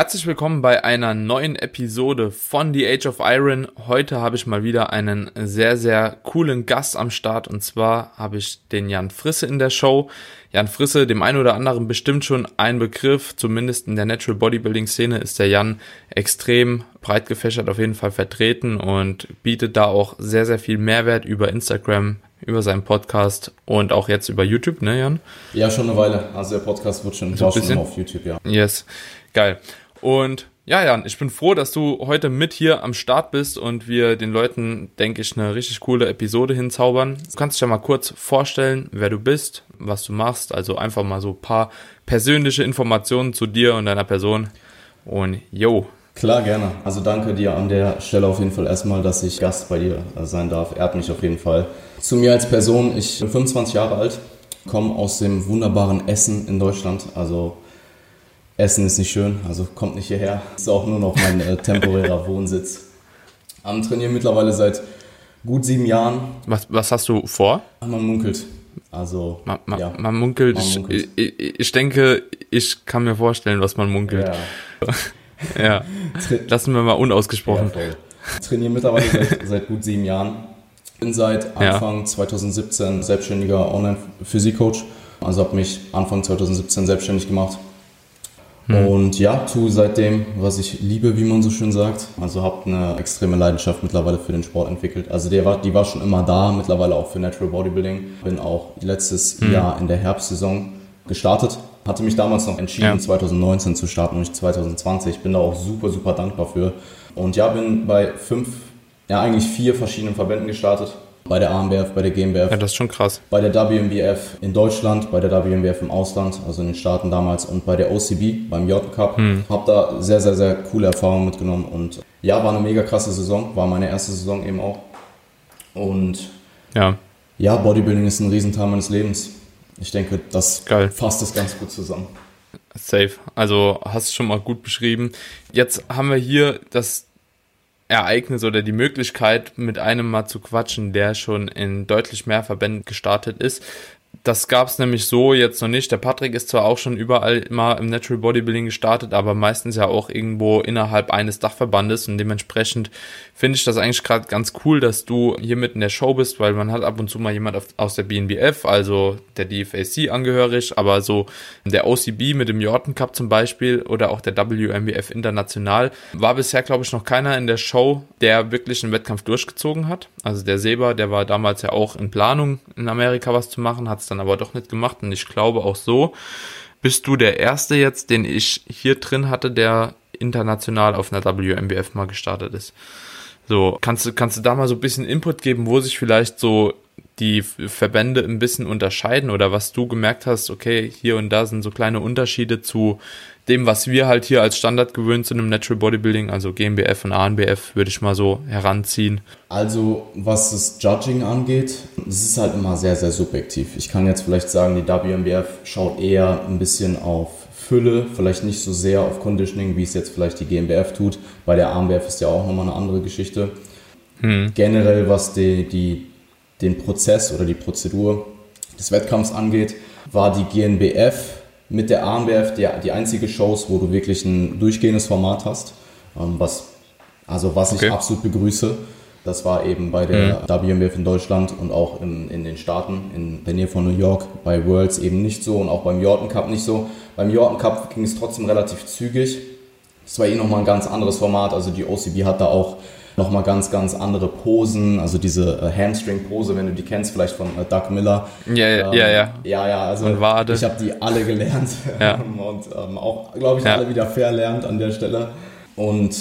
Herzlich willkommen bei einer neuen Episode von The Age of Iron. Heute habe ich mal wieder einen sehr, sehr coolen Gast am Start und zwar habe ich den Jan Frisse in der Show. Jan Frisse, dem einen oder anderen bestimmt schon ein Begriff, zumindest in der Natural Bodybuilding Szene ist der Jan extrem breit gefächert auf jeden Fall vertreten und bietet da auch sehr, sehr viel Mehrwert über Instagram, über seinen Podcast und auch jetzt über YouTube, ne Jan? Ja, schon eine Weile. Also der Podcast wird schon, so schon auf YouTube, ja. Yes, geil. Und ja, Jan, ich bin froh, dass du heute mit hier am Start bist und wir den Leuten, denke ich, eine richtig coole Episode hinzaubern. Du kannst dich ja mal kurz vorstellen, wer du bist, was du machst. Also einfach mal so ein paar persönliche Informationen zu dir und deiner Person. Und yo. Klar, gerne. Also danke dir an der Stelle auf jeden Fall erstmal, dass ich Gast bei dir sein darf. Ehrt mich auf jeden Fall. Zu mir als Person, ich bin 25 Jahre alt, komme aus dem wunderbaren Essen in Deutschland. Also Essen ist nicht schön, also kommt nicht hierher. Ist auch nur noch mein äh, temporärer Wohnsitz. Am Trainieren mittlerweile seit gut sieben Jahren. Was, was hast du vor? Man munkelt. Also, man, man, ja. man munkelt. Man munkelt. Ich, ich, ich, denke, ich kann mir vorstellen, was man munkelt. Ja. ja. Lassen wir mal unausgesprochen. Ja, trainiere mittlerweile seit, seit, gut sieben Jahren. Bin seit Anfang ja. 2017 selbstständiger Online-Physikcoach. Also habe mich Anfang 2017 selbstständig gemacht Mhm. Und ja, tue seitdem, was ich liebe, wie man so schön sagt. Also habe eine extreme Leidenschaft mittlerweile für den Sport entwickelt. Also die war, die war schon immer da, mittlerweile auch für Natural Bodybuilding. Bin auch letztes mhm. Jahr in der Herbstsaison gestartet. Hatte mich damals noch entschieden, ja. 2019 zu starten und nicht 2020. Bin da auch super, super dankbar für. Und ja, bin bei fünf, ja eigentlich vier verschiedenen Verbänden gestartet bei der AMBF, bei der GmbF. Ja, das ist schon krass. Bei der WMBF in Deutschland, bei der WMBF im Ausland, also in den Staaten damals und bei der OCB, beim J Cup. Hm. Hab da sehr, sehr, sehr coole Erfahrungen mitgenommen und ja, war eine mega krasse Saison, war meine erste Saison eben auch. Und ja, ja Bodybuilding ist ein Riesenteil meines Lebens. Ich denke, das Geil. fasst es ganz gut zusammen. Safe. Also hast du schon mal gut beschrieben. Jetzt haben wir hier das Ereignis oder die Möglichkeit, mit einem mal zu quatschen, der schon in deutlich mehr Verbänden gestartet ist. Das gab es nämlich so jetzt noch nicht. Der Patrick ist zwar auch schon überall mal im Natural Bodybuilding gestartet, aber meistens ja auch irgendwo innerhalb eines Dachverbandes und dementsprechend finde ich das eigentlich gerade ganz cool, dass du hier mit in der Show bist, weil man hat ab und zu mal jemand aus der BNBF, also der DFAC angehörig, aber so der OCB mit dem Jordan Cup zum Beispiel oder auch der WMBF international war bisher glaube ich noch keiner in der Show, der wirklich einen Wettkampf durchgezogen hat. Also der Seba, der war damals ja auch in Planung in Amerika was zu machen, hat es dann aber doch nicht gemacht und ich glaube auch so bist du der erste jetzt, den ich hier drin hatte, der international auf einer WMBF mal gestartet ist. So, kannst kannst du da mal so ein bisschen Input geben, wo sich vielleicht so die Verbände ein bisschen unterscheiden oder was du gemerkt hast, okay, hier und da sind so kleine Unterschiede zu dem, was wir halt hier als Standard gewöhnt sind im Natural Bodybuilding, also GmbF und ANBF, würde ich mal so heranziehen. Also, was das Judging angeht, es ist halt immer sehr, sehr subjektiv. Ich kann jetzt vielleicht sagen, die WMBF schaut eher ein bisschen auf Fülle, vielleicht nicht so sehr auf Conditioning, wie es jetzt vielleicht die GmbF tut. Bei der AMBF ist ja auch nochmal eine andere Geschichte. Hm. Generell, was die, die, den Prozess oder die Prozedur des Wettkampfs angeht, war die GNBF mit der AMBF die, die einzige Shows, wo du wirklich ein durchgehendes Format hast, ähm, was, also was okay. ich absolut begrüße. Das war eben bei der mhm. WMBF in Deutschland und auch in, in den Staaten, in der Nähe von New York, bei Worlds eben nicht so und auch beim Jordan Cup nicht so. Beim Jordan Cup ging es trotzdem relativ zügig. Es war eh nochmal ein ganz anderes Format, also die OCB hat da auch nochmal ganz, ganz andere Posen, also diese äh, Hamstring-Pose, wenn du die kennst, vielleicht von äh, Doug Miller. Ja, ja, ähm, ja, ja. Ja, ja, also ich habe die alle gelernt ja. und ähm, auch, glaube ich, ja. alle wieder verlernt an der Stelle. Und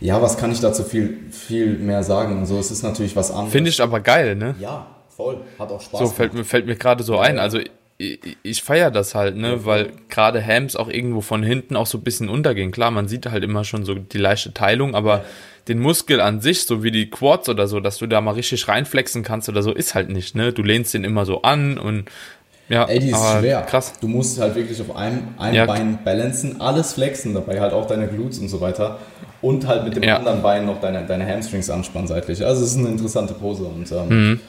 ja, was kann ich dazu viel, viel mehr sagen? So, es ist natürlich was anderes. Finde ich aber geil, ne? Ja, voll. Hat auch Spaß. So fällt mir, fällt mir gerade so ein. Also ich, ich feiere das halt, ne, weil gerade Hams auch irgendwo von hinten auch so ein bisschen untergehen. Klar, man sieht halt immer schon so die leichte Teilung, aber den Muskel an sich, so wie die Quads oder so, dass du da mal richtig reinflexen kannst oder so, ist halt nicht, ne? Du lehnst den immer so an und ja, Ey, die ist schwer. Krass. Du musst halt wirklich auf einem, einem ja. Bein balancen, alles flexen dabei, halt auch deine Glutes und so weiter. Und halt mit dem ja. anderen Bein noch deine, deine Hamstrings anspannen seitlich. Also es ist eine interessante Pose und ähm, mhm.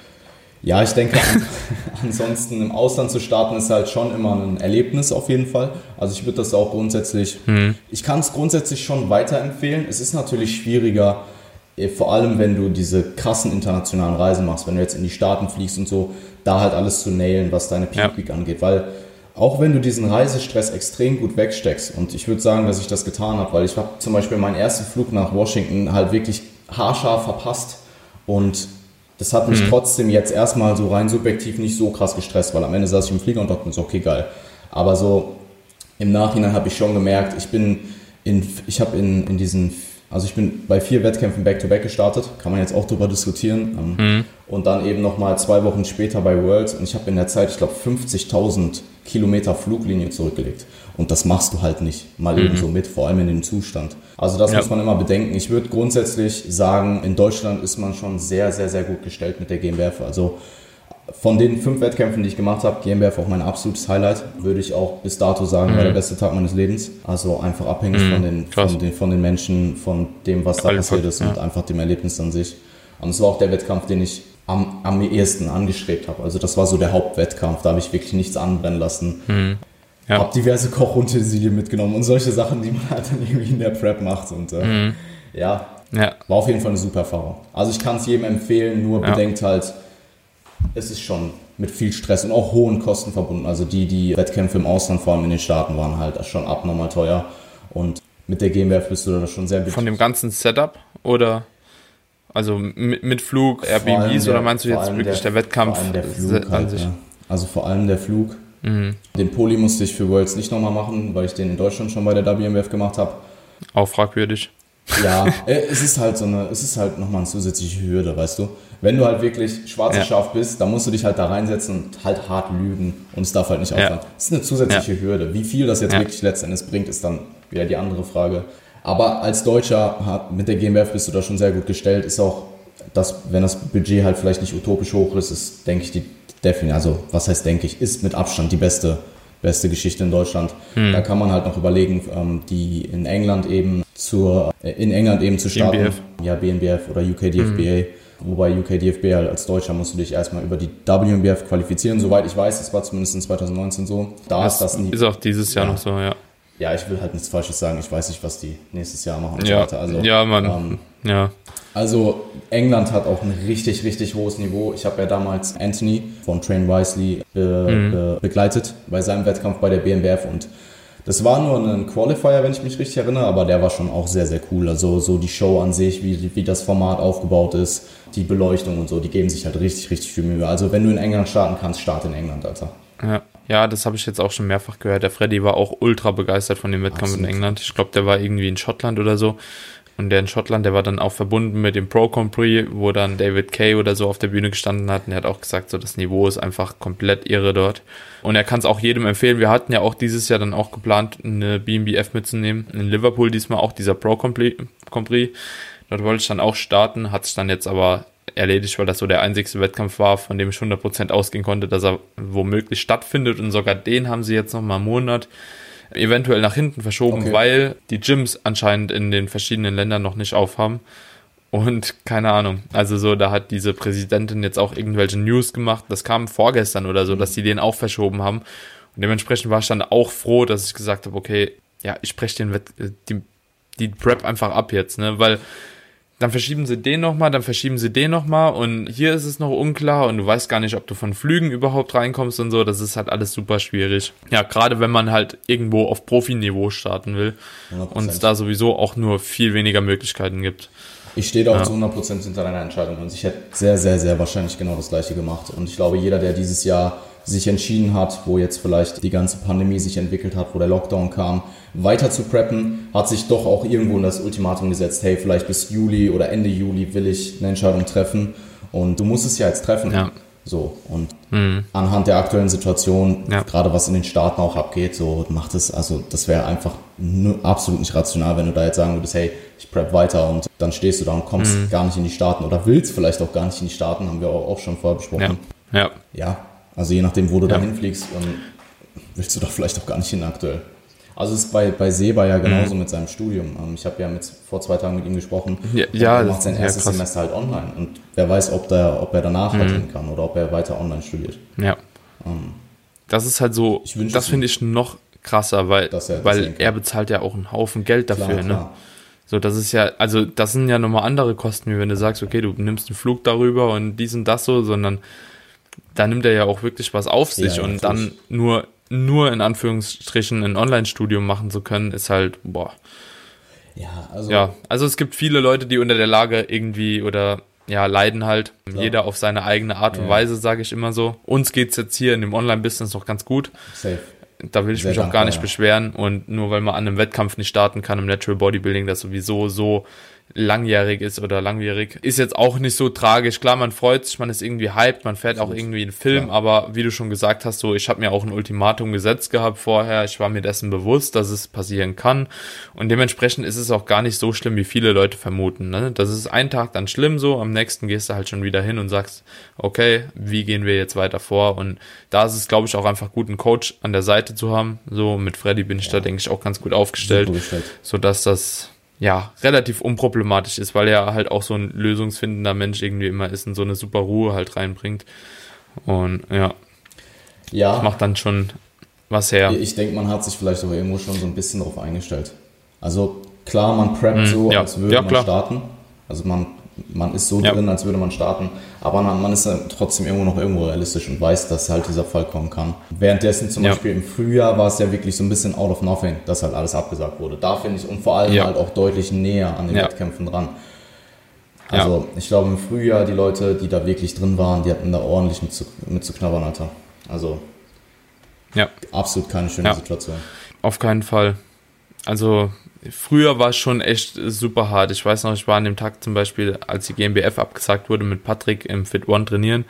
Ja, ich denke, ansonsten im Ausland zu starten ist halt schon immer ein Erlebnis auf jeden Fall. Also ich würde das auch grundsätzlich, hm. ich kann es grundsätzlich schon weiterempfehlen. Es ist natürlich schwieriger, eh, vor allem wenn du diese krassen internationalen Reisen machst, wenn du jetzt in die Staaten fliegst und so, da halt alles zu nailen, was deine Peak Week ja. angeht, weil auch wenn du diesen Reisestress extrem gut wegsteckst und ich würde sagen, dass ich das getan habe, weil ich habe zum Beispiel meinen ersten Flug nach Washington halt wirklich haarscharf verpasst und das hat mich mhm. trotzdem jetzt erstmal so rein subjektiv nicht so krass gestresst, weil am Ende saß ich im Flieger und dachte mir so, okay, geil. Aber so im Nachhinein habe ich schon gemerkt, ich bin in, ich habe in, in diesen also ich bin bei vier Wettkämpfen Back-to-Back -back gestartet, kann man jetzt auch drüber diskutieren. Mhm. Und dann eben nochmal zwei Wochen später bei Worlds und ich habe in der Zeit, ich glaube, 50.000 Kilometer Fluglinie zurückgelegt. Und das machst du halt nicht mal mhm. eben so mit, vor allem in dem Zustand. Also das ja. muss man immer bedenken. Ich würde grundsätzlich sagen, in Deutschland ist man schon sehr, sehr, sehr gut gestellt mit der GmbF. Also von den fünf Wettkämpfen, die ich gemacht habe, GmbF auch mein absolutes Highlight, würde ich auch bis dato sagen, mhm. war der beste Tag meines Lebens. Also einfach abhängig mhm. von, den, von, den, von den Menschen, von dem, was da Alles passiert ist ja. und einfach dem Erlebnis an sich. Und es war auch der Wettkampf, den ich am, am ehesten angestrebt habe. Also das war so der Hauptwettkampf, da habe ich wirklich nichts anbrennen lassen. Mhm. Ja. Habe diverse Kochutensilien mitgenommen und solche Sachen, die man halt dann irgendwie in der Prep macht. Und äh, mhm. ja, ja, war auf jeden Fall eine super Erfahrung. Also ich kann es jedem empfehlen, nur ja. bedenkt halt, es ist schon mit viel Stress und auch hohen Kosten verbunden. Also die, die Wettkämpfe im Ausland, vor allem in den Staaten, waren halt schon abnormal teuer. Und mit der GmbF bist du da schon sehr Von dem ganzen Setup oder also mit, mit Flug, Airbnbs oder meinst du jetzt wirklich der, der Wettkampf der Flug halt, Ja. Also vor allem der Flug. Mhm. Den Poli musste ich für Worlds nicht nochmal machen, weil ich den in Deutschland schon bei der WMF gemacht habe. Auch fragwürdig. Ja, äh, es ist halt so eine, es ist halt nochmal eine zusätzliche Hürde, weißt du. Wenn du halt wirklich schwarz ja. scharf bist, dann musst du dich halt da reinsetzen und halt hart lügen und es darf halt nicht aufhören. Ja. Das ist eine zusätzliche ja. Hürde. Wie viel das jetzt wirklich letztendlich bringt, ist dann wieder die andere Frage. Aber als Deutscher mit der GmbF bist du da schon sehr gut gestellt. Ist auch, dass, wenn das Budget halt vielleicht nicht utopisch hoch ist, ist, denke ich, die Definition, also was heißt denke ich, ist mit Abstand die beste beste Geschichte in Deutschland. Hm. Da kann man halt noch überlegen, ähm, die in England eben zur, äh, in England eben zu starten. BNBF. Ja, BNBF oder UKDFBA. Hm. Wobei UKDFB halt als Deutscher musst du dich erstmal über die WNBF qualifizieren. Soweit ich weiß, das war zumindest in 2019 so. Da das ist das nie. Ist auch dieses Jahr ja. noch so, ja. Ja, ich will halt nichts Falsches sagen. Ich weiß nicht, was die nächstes Jahr machen und ja. so weiter. Also, ja, man. Ähm, ja. Also England hat auch ein richtig, richtig hohes Niveau. Ich habe ja damals Anthony von Train Wisely be mhm. be begleitet bei seinem Wettkampf bei der BMWF und das war nur ein Qualifier, wenn ich mich richtig erinnere, aber der war schon auch sehr, sehr cool. Also so die Show an sich, wie, wie das Format aufgebaut ist, die Beleuchtung und so, die geben sich halt richtig, richtig viel Mühe. Also wenn du in England starten kannst, start in England, Alter. Ja. Ja, das habe ich jetzt auch schon mehrfach gehört. Der Freddy war auch ultra begeistert von dem Wettkampf Absolut. in England. Ich glaube, der war irgendwie in Schottland oder so. Und der in Schottland, der war dann auch verbunden mit dem Pro Compris, wo dann David Kay oder so auf der Bühne gestanden hat. Und er hat auch gesagt, so das Niveau ist einfach komplett irre dort. Und er kann es auch jedem empfehlen. Wir hatten ja auch dieses Jahr dann auch geplant, eine BMBF mitzunehmen. In Liverpool diesmal auch dieser Pro Compris. Dort wollte ich dann auch starten, hat sich dann jetzt aber erledigt, weil das so der einzigste Wettkampf war, von dem ich 100% ausgehen konnte, dass er womöglich stattfindet. Und sogar den haben sie jetzt noch mal einen Monat eventuell nach hinten verschoben, okay. weil die Gyms anscheinend in den verschiedenen Ländern noch nicht aufhaben. Und keine Ahnung. Also so, da hat diese Präsidentin jetzt auch irgendwelche News gemacht. Das kam vorgestern oder so, dass die den auch verschoben haben. Und dementsprechend war ich dann auch froh, dass ich gesagt habe, okay, ja, ich spreche den Wett die, die Prep einfach ab jetzt, ne? Weil dann verschieben sie den nochmal, dann verschieben sie den nochmal und hier ist es noch unklar und du weißt gar nicht, ob du von Flügen überhaupt reinkommst und so. Das ist halt alles super schwierig. Ja, gerade wenn man halt irgendwo auf Profiniveau starten will 100%. und es da sowieso auch nur viel weniger Möglichkeiten gibt. Ich stehe da auch ja. zu 100% hinter deiner Entscheidung und ich hätte sehr, sehr, sehr wahrscheinlich genau das gleiche gemacht. Und ich glaube, jeder, der dieses Jahr sich entschieden hat, wo jetzt vielleicht die ganze Pandemie sich entwickelt hat, wo der Lockdown kam, weiter zu preppen, hat sich doch auch irgendwo in das Ultimatum gesetzt, hey, vielleicht bis Juli oder Ende Juli will ich eine Entscheidung treffen und du musst es ja jetzt treffen. Ja. So, und mhm. anhand der aktuellen Situation, ja. gerade was in den Staaten auch abgeht, so macht es, also das wäre einfach absolut nicht rational, wenn du da jetzt sagen würdest, hey, ich prep weiter und dann stehst du da und kommst mhm. gar nicht in die Staaten oder willst vielleicht auch gar nicht in die Staaten, haben wir auch schon vorher besprochen. Ja. ja. ja also je nachdem, wo du ja. da hinfliegst, willst du doch vielleicht auch gar nicht hin aktuell. Also es ist bei, bei Seba ja genauso mhm. mit seinem Studium. Ähm, ich habe ja mit, vor zwei Tagen mit ihm gesprochen. Ja, ja er macht sein erstes ja, Semester halt online. Und wer weiß, ob, der, ob er danach mhm. halt kann oder ob er weiter online studiert. Ja. Ähm, das ist halt so, das finde ich noch krasser, weil, er, weil er bezahlt ja auch einen Haufen Geld dafür. Klar, ne? klar. So, das ist ja, also das sind ja nochmal andere Kosten, wie wenn du sagst, okay, du nimmst einen Flug darüber und dies und das so, sondern da nimmt er ja auch wirklich was auf sich ja, und dann nur, nur in Anführungsstrichen ein Online-Studium machen zu können, ist halt, boah. Ja, also. Ja, also es gibt viele Leute, die unter der Lage irgendwie oder ja, leiden halt. Klar. Jeder auf seine eigene Art und ja. Weise, sage ich immer so. Uns geht's jetzt hier in dem Online-Business noch ganz gut. Safe. Da will ich Sehr mich auch gar nicht ja. beschweren. Und nur weil man an einem Wettkampf nicht starten kann im Natural Bodybuilding, das sowieso so langjährig ist oder langwierig. Ist jetzt auch nicht so tragisch. Klar, man freut sich, man ist irgendwie hyped, man fährt auch irgendwie einen Film, ja. aber wie du schon gesagt hast, so ich habe mir auch ein Ultimatum gesetzt gehabt vorher. Ich war mir dessen bewusst, dass es passieren kann. Und dementsprechend ist es auch gar nicht so schlimm, wie viele Leute vermuten. Ne? Das ist ein Tag dann schlimm so, am nächsten gehst du halt schon wieder hin und sagst, okay, wie gehen wir jetzt weiter vor? Und da ist es, glaube ich, auch einfach gut, einen Coach an der Seite zu haben. So mit Freddy bin ich ja. da, denke ich, auch ganz gut aufgestellt, sodass das ja, relativ unproblematisch ist, weil er halt auch so ein lösungsfindender Mensch irgendwie immer ist und so eine super Ruhe halt reinbringt. Und ja, ja. das macht dann schon was her. Ich denke, man hat sich vielleicht auch irgendwo schon so ein bisschen darauf eingestellt. Also klar, man preppt mm, so, ja. als würde ja, man klar. starten. Also man man ist so ja. drin, als würde man starten, aber man, ist trotzdem irgendwo noch irgendwo realistisch und weiß, dass halt dieser Fall kommen kann. Währenddessen zum ja. Beispiel im Frühjahr war es ja wirklich so ein bisschen out of nothing, dass halt alles abgesagt wurde. Da finde ich und vor allem ja. halt auch deutlich näher an den Wettkämpfen dran. Also ich glaube im Frühjahr die Leute, die da wirklich drin waren, die hatten da ordentlich mit zu, mit zu knabbern, Alter. Also ja. absolut keine schöne Situation. Auf keinen Fall. Also früher war es schon echt super hart. Ich weiß noch, ich war an dem Tag zum Beispiel, als die GmbF abgesagt wurde, mit Patrick im Fit One trainieren.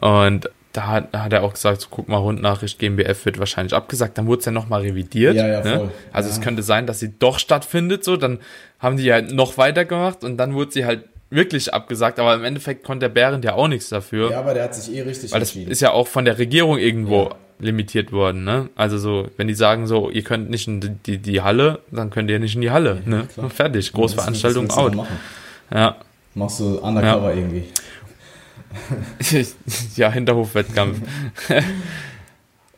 Und da hat, hat er auch gesagt, so, guck mal, Rundnachricht, GmbF wird wahrscheinlich abgesagt. Dann wurde es ja nochmal revidiert. Ja, ja, ne? Also ja. es könnte sein, dass sie doch stattfindet. So, dann haben die halt noch weitergemacht und dann wurde sie halt wirklich abgesagt, aber im Endeffekt konnte der Behrendt ja auch nichts dafür. Ja, aber der hat sich eh richtig Weil das ist ja auch von der Regierung irgendwo limitiert worden, ne? Also so, wenn die sagen so, ihr könnt nicht in die, die Halle, dann könnt ihr nicht in die Halle, ja, ne? Klar. Fertig, Großveranstaltung out. Ja. Machst du undercover ja. irgendwie. ja, Hinterhofwettkampf.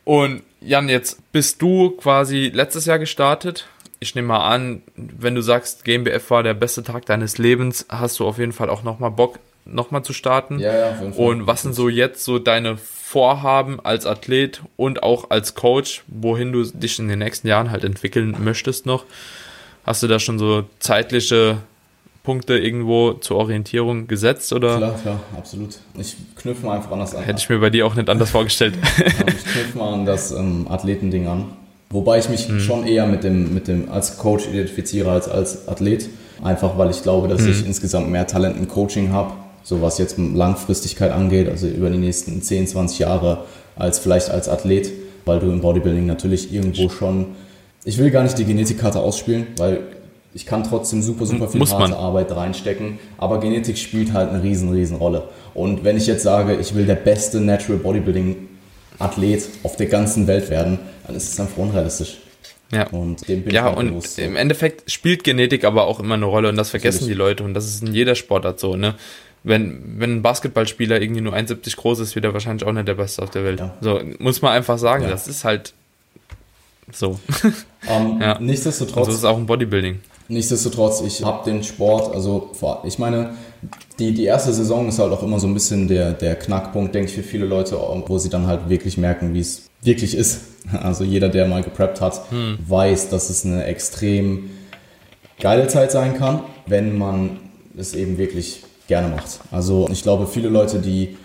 Und Jan, jetzt bist du quasi letztes Jahr gestartet. Ich nehme mal an, wenn du sagst, GmbF war der beste Tag deines Lebens, hast du auf jeden Fall auch nochmal Bock, nochmal zu starten. Ja, ja, auf jeden Fall. Und was sind so jetzt so deine Vorhaben als Athlet und auch als Coach, wohin du dich in den nächsten Jahren halt entwickeln möchtest noch? Hast du da schon so zeitliche Punkte irgendwo zur Orientierung gesetzt oder? Klar, klar, absolut. Ich knüpfe mal einfach anders an. Hätte ich mir bei dir auch nicht anders vorgestellt. ich knüpfe mal an das ähm, Athletending an. Wobei ich mich hm. schon eher mit dem, mit dem als Coach identifiziere als als Athlet. Einfach weil ich glaube, dass hm. ich insgesamt mehr Talent im Coaching habe so was jetzt Langfristigkeit angeht, also über die nächsten 10, 20 Jahre als vielleicht als Athlet, weil du im Bodybuilding natürlich irgendwo schon, ich will gar nicht die Genetikkarte ausspielen, weil ich kann trotzdem super, super viel Muss harte man. Arbeit reinstecken, aber Genetik spielt halt eine riesen, riesen Rolle. Und wenn ich jetzt sage, ich will der beste Natural Bodybuilding Athlet auf der ganzen Welt werden, dann ist es einfach unrealistisch. Ja, und, ja, halt und bewusst, im Endeffekt spielt Genetik aber auch immer eine Rolle und das vergessen Natürlich. die Leute und das ist in jeder Sportart so, ne? Wenn, wenn ein Basketballspieler irgendwie nur 1,70 groß ist, wird er wahrscheinlich auch nicht der Beste auf der Welt. Ja. So, muss man einfach sagen, ja. das ist halt so. Ähm, ja. Nichtsdestotrotz. Und so ist auch im Bodybuilding. Nichtsdestotrotz, ich habe den Sport, also ich meine, die, die erste Saison ist halt auch immer so ein bisschen der, der Knackpunkt, denke ich, für viele Leute, wo sie dann halt wirklich merken, wie es wirklich ist. Also jeder, der mal gepreppt hat, hm. weiß, dass es eine extrem geile Zeit sein kann, wenn man es eben wirklich gerne macht. Also ich glaube, viele Leute, die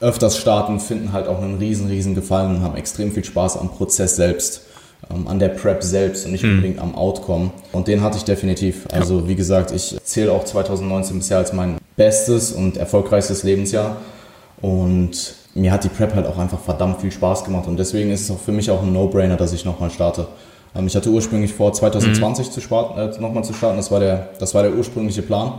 öfters starten, finden halt auch einen riesen, riesen Gefallen und haben extrem viel Spaß am Prozess selbst, ähm, an der Prep selbst und nicht hm. unbedingt am Outcome. Und den hatte ich definitiv. Also wie gesagt, ich zähle auch 2019 bisher als mein bestes und erfolgreichstes Lebensjahr. Und mir hat die Prep halt auch einfach verdammt viel Spaß gemacht. Und deswegen ist es auch für mich auch ein No-Brainer, dass ich nochmal starte. Ähm, ich hatte ursprünglich vor, 2020 mhm. zu starten, äh, nochmal zu starten. Das war, der, das war der ursprüngliche Plan.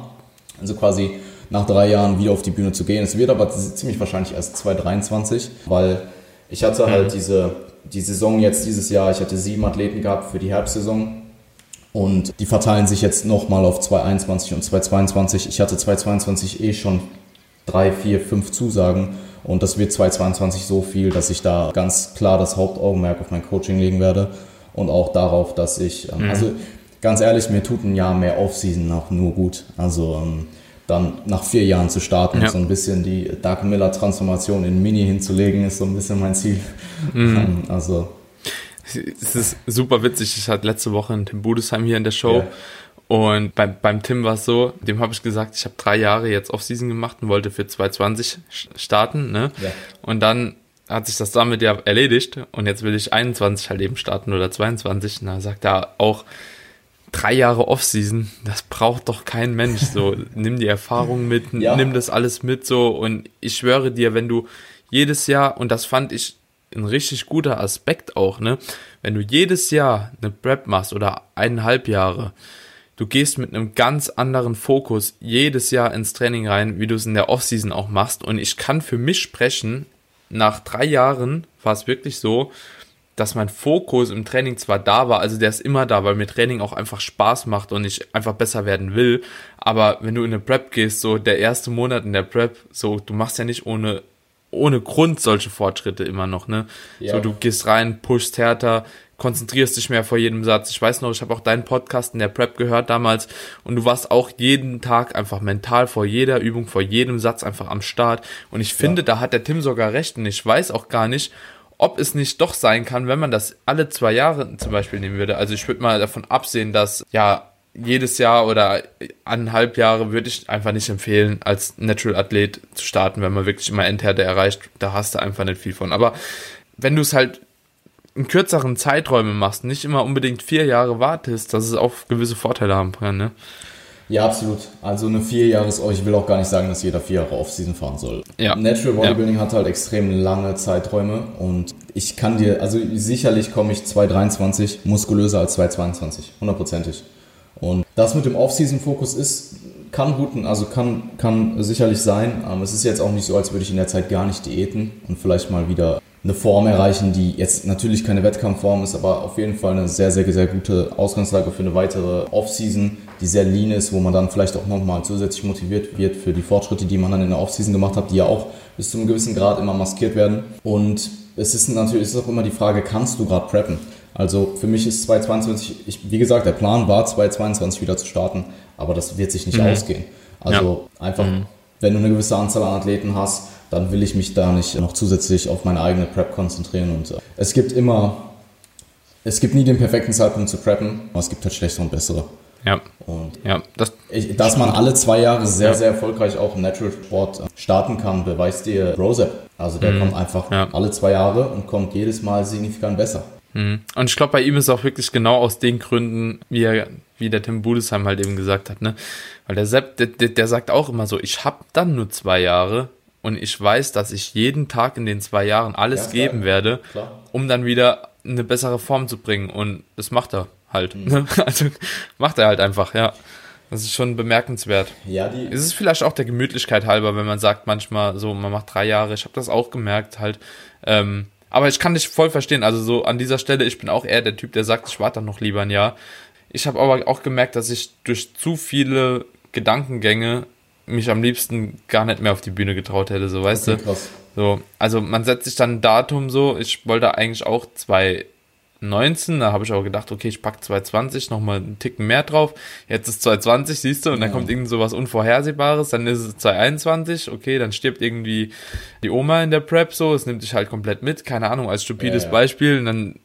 Also quasi nach drei Jahren wieder auf die Bühne zu gehen. Es wird aber ziemlich wahrscheinlich erst 2023, weil ich hatte halt mhm. diese, die Saison jetzt dieses Jahr, ich hatte sieben Athleten gehabt für die Herbstsaison und die verteilen sich jetzt nochmal auf 2021 und 2022. Ich hatte 2022 eh schon drei, vier, fünf Zusagen und das wird 2022 so viel, dass ich da ganz klar das Hauptaugenmerk auf mein Coaching legen werde und auch darauf, dass ich, ähm, mhm. also ganz ehrlich, mir tut ein Jahr mehr Offseason auch nur gut. Also ähm, dann nach vier Jahren zu starten, ja. so ein bisschen die Dark Miller Transformation in Mini hinzulegen, ist so ein bisschen mein Ziel. Mhm. Ähm, also es ist super witzig. Ich hatte letzte Woche in Tim Budesheim hier in der Show. Yeah. Und beim, beim Tim war es so, dem habe ich gesagt, ich habe drei Jahre jetzt Offseason gemacht und wollte für 2020 starten. Ne? Yeah. Und dann hat sich das damit ja erledigt und jetzt will ich 21 halt eben starten oder 22. Und da sagt er auch, drei Jahre Offseason, das braucht doch kein Mensch. So, nimm die Erfahrung mit, ja. nimm das alles mit so und ich schwöre dir, wenn du jedes Jahr, und das fand ich ein richtig guter Aspekt auch, ne, wenn du jedes Jahr eine Prep machst oder eineinhalb Jahre, du gehst mit einem ganz anderen Fokus jedes Jahr ins Training rein, wie du es in der Offseason auch machst. Und ich kann für mich sprechen, nach drei Jahren war es wirklich so, dass mein Fokus im Training zwar da war, also der ist immer da, weil mir Training auch einfach Spaß macht und ich einfach besser werden will. Aber wenn du in eine Prep gehst, so der erste Monat in der Prep, so du machst ja nicht ohne ohne Grund solche Fortschritte immer noch, ne? Ja. So du gehst rein, pushst härter, konzentrierst dich mehr vor jedem Satz. Ich weiß noch, ich habe auch deinen Podcast in der Prep gehört damals und du warst auch jeden Tag einfach mental vor jeder Übung, vor jedem Satz einfach am Start. Und ich finde, ja. da hat der Tim sogar recht und ich weiß auch gar nicht, ob es nicht doch sein kann, wenn man das alle zwei Jahre zum Beispiel nehmen würde. Also ich würde mal davon absehen, dass ja jedes Jahr oder eineinhalb Jahre würde ich einfach nicht empfehlen, als Natural Athlet zu starten, wenn man wirklich immer Endhärte erreicht. Da hast du einfach nicht viel von. Aber wenn du es halt in kürzeren Zeiträumen machst, nicht immer unbedingt vier Jahre wartest, dass es auch gewisse Vorteile haben kann, ne? Ja, absolut. Also eine Vierjahres, ich will auch gar nicht sagen, dass jeder vier Jahre Off-Season fahren soll. Ja. Natural Bodybuilding ja. hat halt extrem lange Zeiträume und ich kann dir, also sicherlich komme ich 223 muskulöser als 222, hundertprozentig. Und das mit dem Off-Season-Fokus ist, kann guten, also kann, kann sicherlich sein. Es ist jetzt auch nicht so, als würde ich in der Zeit gar nicht diäten und vielleicht mal wieder eine Form erreichen, die jetzt natürlich keine Wettkampfform ist, aber auf jeden Fall eine sehr, sehr, sehr gute Ausgangslage für eine weitere Off-Season, die sehr lean ist, wo man dann vielleicht auch nochmal zusätzlich motiviert wird für die Fortschritte, die man dann in der Off-Season gemacht hat, die ja auch bis zu einem gewissen Grad immer maskiert werden. Und es ist natürlich es ist auch immer die Frage, kannst du gerade preppen? Also für mich ist 2022, ich, wie gesagt, der Plan war 2022 wieder zu starten, aber das wird sich nicht mhm. ausgehen. Also ja. einfach, mhm. wenn du eine gewisse Anzahl an Athleten hast, dann will ich mich da nicht noch zusätzlich auf meine eigene Prep konzentrieren. Und äh, es gibt immer, es gibt nie den perfekten Zeitpunkt zu preppen, aber es gibt halt schlechtere und bessere. Ja. Und ja, das ich, dass man alle zwei Jahre sehr, ja. sehr erfolgreich auch im Natural Sport äh, starten kann, beweist dir Rosep. Also der mhm. kommt einfach ja. alle zwei Jahre und kommt jedes Mal signifikant besser. Mhm. Und ich glaube, bei ihm ist auch wirklich genau aus den Gründen, wie er, wie der Tim Budesheim halt eben gesagt hat, ne? Weil der Sepp, der, der sagt auch immer so, ich habe dann nur zwei Jahre und ich weiß, dass ich jeden Tag in den zwei Jahren alles ja, geben werde, Klar. um dann wieder eine bessere Form zu bringen. Und das macht er halt. Mhm. Also macht er halt einfach, ja. Das ist schon bemerkenswert. Ja, die es ist vielleicht auch der Gemütlichkeit halber, wenn man sagt manchmal so, man macht drei Jahre. Ich habe das auch gemerkt halt. Ähm, aber ich kann dich voll verstehen. Also so an dieser Stelle, ich bin auch eher der Typ, der sagt, ich warte dann noch lieber ein Jahr. Ich habe aber auch gemerkt, dass ich durch zu viele Gedankengänge mich am liebsten gar nicht mehr auf die Bühne getraut hätte, so weißt okay, du. Krass. So, also man setzt sich dann ein Datum so, ich wollte eigentlich auch 2019, da habe ich auch gedacht, okay, ich pack 2020 nochmal einen Ticken mehr drauf. Jetzt ist 2020, siehst du, und dann ja. kommt irgend sowas Unvorhersehbares, dann ist es 2021, okay, dann stirbt irgendwie die Oma in der Prep so, es nimmt dich halt komplett mit, keine Ahnung, als stupides ja, ja. Beispiel, und dann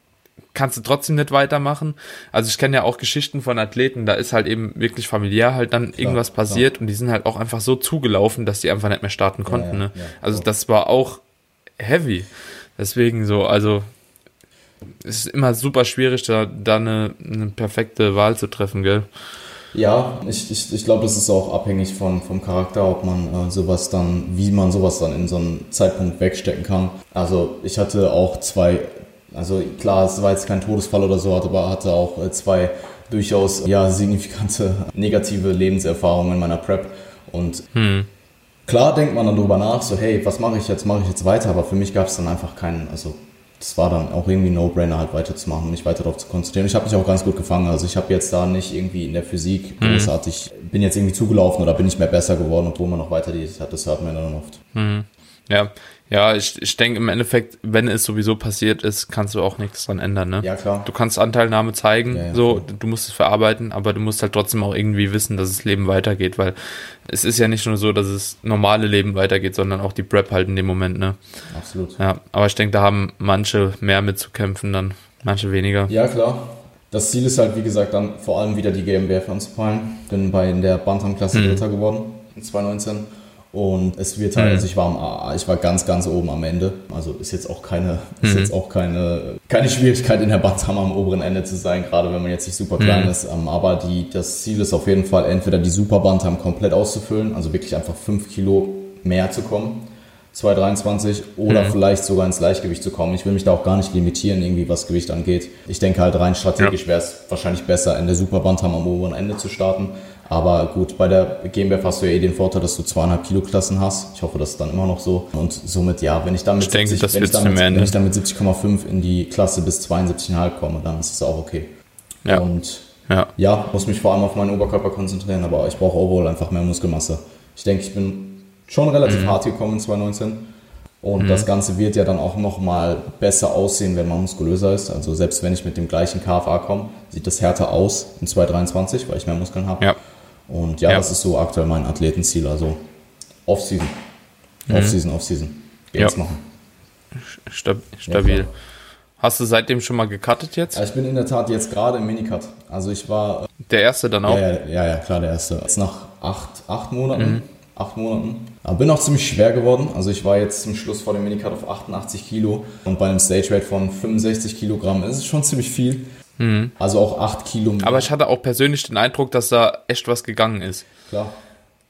kannst du trotzdem nicht weitermachen. Also ich kenne ja auch Geschichten von Athleten, da ist halt eben wirklich familiär halt dann klar, irgendwas passiert klar. und die sind halt auch einfach so zugelaufen, dass die einfach nicht mehr starten konnten. Ja, ja, ne? Ja, also das war auch heavy. Deswegen so, also es ist immer super schwierig, da, da eine, eine perfekte Wahl zu treffen, gell? Ja, ich, ich, ich glaube, das ist auch abhängig von, vom Charakter, ob man äh, sowas dann, wie man sowas dann in so einem Zeitpunkt wegstecken kann. Also ich hatte auch zwei also klar, es war jetzt kein Todesfall oder so, aber hatte auch äh, zwei durchaus ja, signifikante negative Lebenserfahrungen in meiner Prep. Und hm. klar denkt man dann darüber nach, so hey, was mache ich jetzt? Mache ich jetzt weiter? Aber für mich gab es dann einfach keinen, also das war dann auch irgendwie No-Brainer halt weiterzumachen, mich weiter darauf zu konzentrieren. Ich habe mich auch ganz gut gefangen. Also ich habe jetzt da nicht irgendwie in der Physik mhm. großartig, bin jetzt irgendwie zugelaufen oder bin nicht mehr besser geworden, obwohl man noch weiter die hat. Das hört man dann oft. Mhm. Ja, ja, ich, ich denke im Endeffekt, wenn es sowieso passiert ist, kannst du auch nichts dran ändern, ne? Ja, klar. Du kannst Anteilnahme zeigen, ja, ja, so, klar. du musst es verarbeiten, aber du musst halt trotzdem auch irgendwie wissen, dass das Leben weitergeht, weil es ist ja nicht nur so, dass es normale Leben weitergeht, sondern auch die Prep halt in dem Moment, ne? Absolut. Ja, aber ich denke, da haben manche mehr mitzukämpfen, dann manche weniger. Ja, klar. Das Ziel ist halt, wie gesagt, dann vor allem wieder die GmbF anzupeilen. Bin bei in der Bantam-Klasse mhm. Dritter geworden in 2019 und es wird halt, mhm. also ich war, am, ich war ganz, ganz oben am Ende. Also ist jetzt auch keine, ist mhm. jetzt auch keine, keine Schwierigkeit in der Bantam am oberen Ende zu sein, gerade wenn man jetzt nicht super klein mhm. ist. Ähm, aber die, das Ziel ist auf jeden Fall, entweder die Super Bantam komplett auszufüllen, also wirklich einfach 5 Kilo mehr zu kommen. 223 oder mhm. vielleicht sogar ins Leichtgewicht zu kommen. Ich will mich da auch gar nicht limitieren, irgendwie was Gewicht angeht. Ich denke halt rein strategisch ja. wäre es wahrscheinlich besser, in der Superbantam am oberen Ende zu starten. Aber gut, bei der GmbF hast du ja eh den Vorteil, dass du zweieinhalb Kilo Klassen hast. Ich hoffe, das ist dann immer noch so. Und somit, ja, wenn ich damit, ich denke, 70, wenn, ich damit wenn ich damit 70,5 in die Klasse bis 72,5 komme, dann ist es auch okay. Ja. Und ja. ja, muss mich vor allem auf meinen Oberkörper konzentrieren, aber ich brauche overall einfach mehr Muskelmasse. Ich denke, ich bin schon relativ mhm. hart gekommen in 2019. Und mhm. das Ganze wird ja dann auch nochmal besser aussehen, wenn man muskulöser ist. Also selbst wenn ich mit dem gleichen KFA komme, sieht das härter aus in 223, weil ich mehr Muskeln habe. Ja. Und ja, ja, das ist so aktuell mein Athletenziel. Also Off-Season. Mhm. Off-Season, Off-Season. Jetzt ja. machen. stabil. Ja, Hast du seitdem schon mal gecuttet jetzt? Ich bin in der Tat jetzt gerade im Minicut. Also ich war. Der erste dann auch? Ja, ja, ja, klar, der erste. Jetzt nach acht, acht Monaten. Mhm. Acht Monaten. Aber bin auch ziemlich schwer geworden. Also ich war jetzt zum Schluss vor dem Minicut auf 88 Kilo. Und bei einem Stage Rate von 65 Kilogramm ist es schon ziemlich viel. Mhm. Also auch 8 Kilo. Aber ich hatte auch persönlich den Eindruck, dass da echt was gegangen ist. Klar.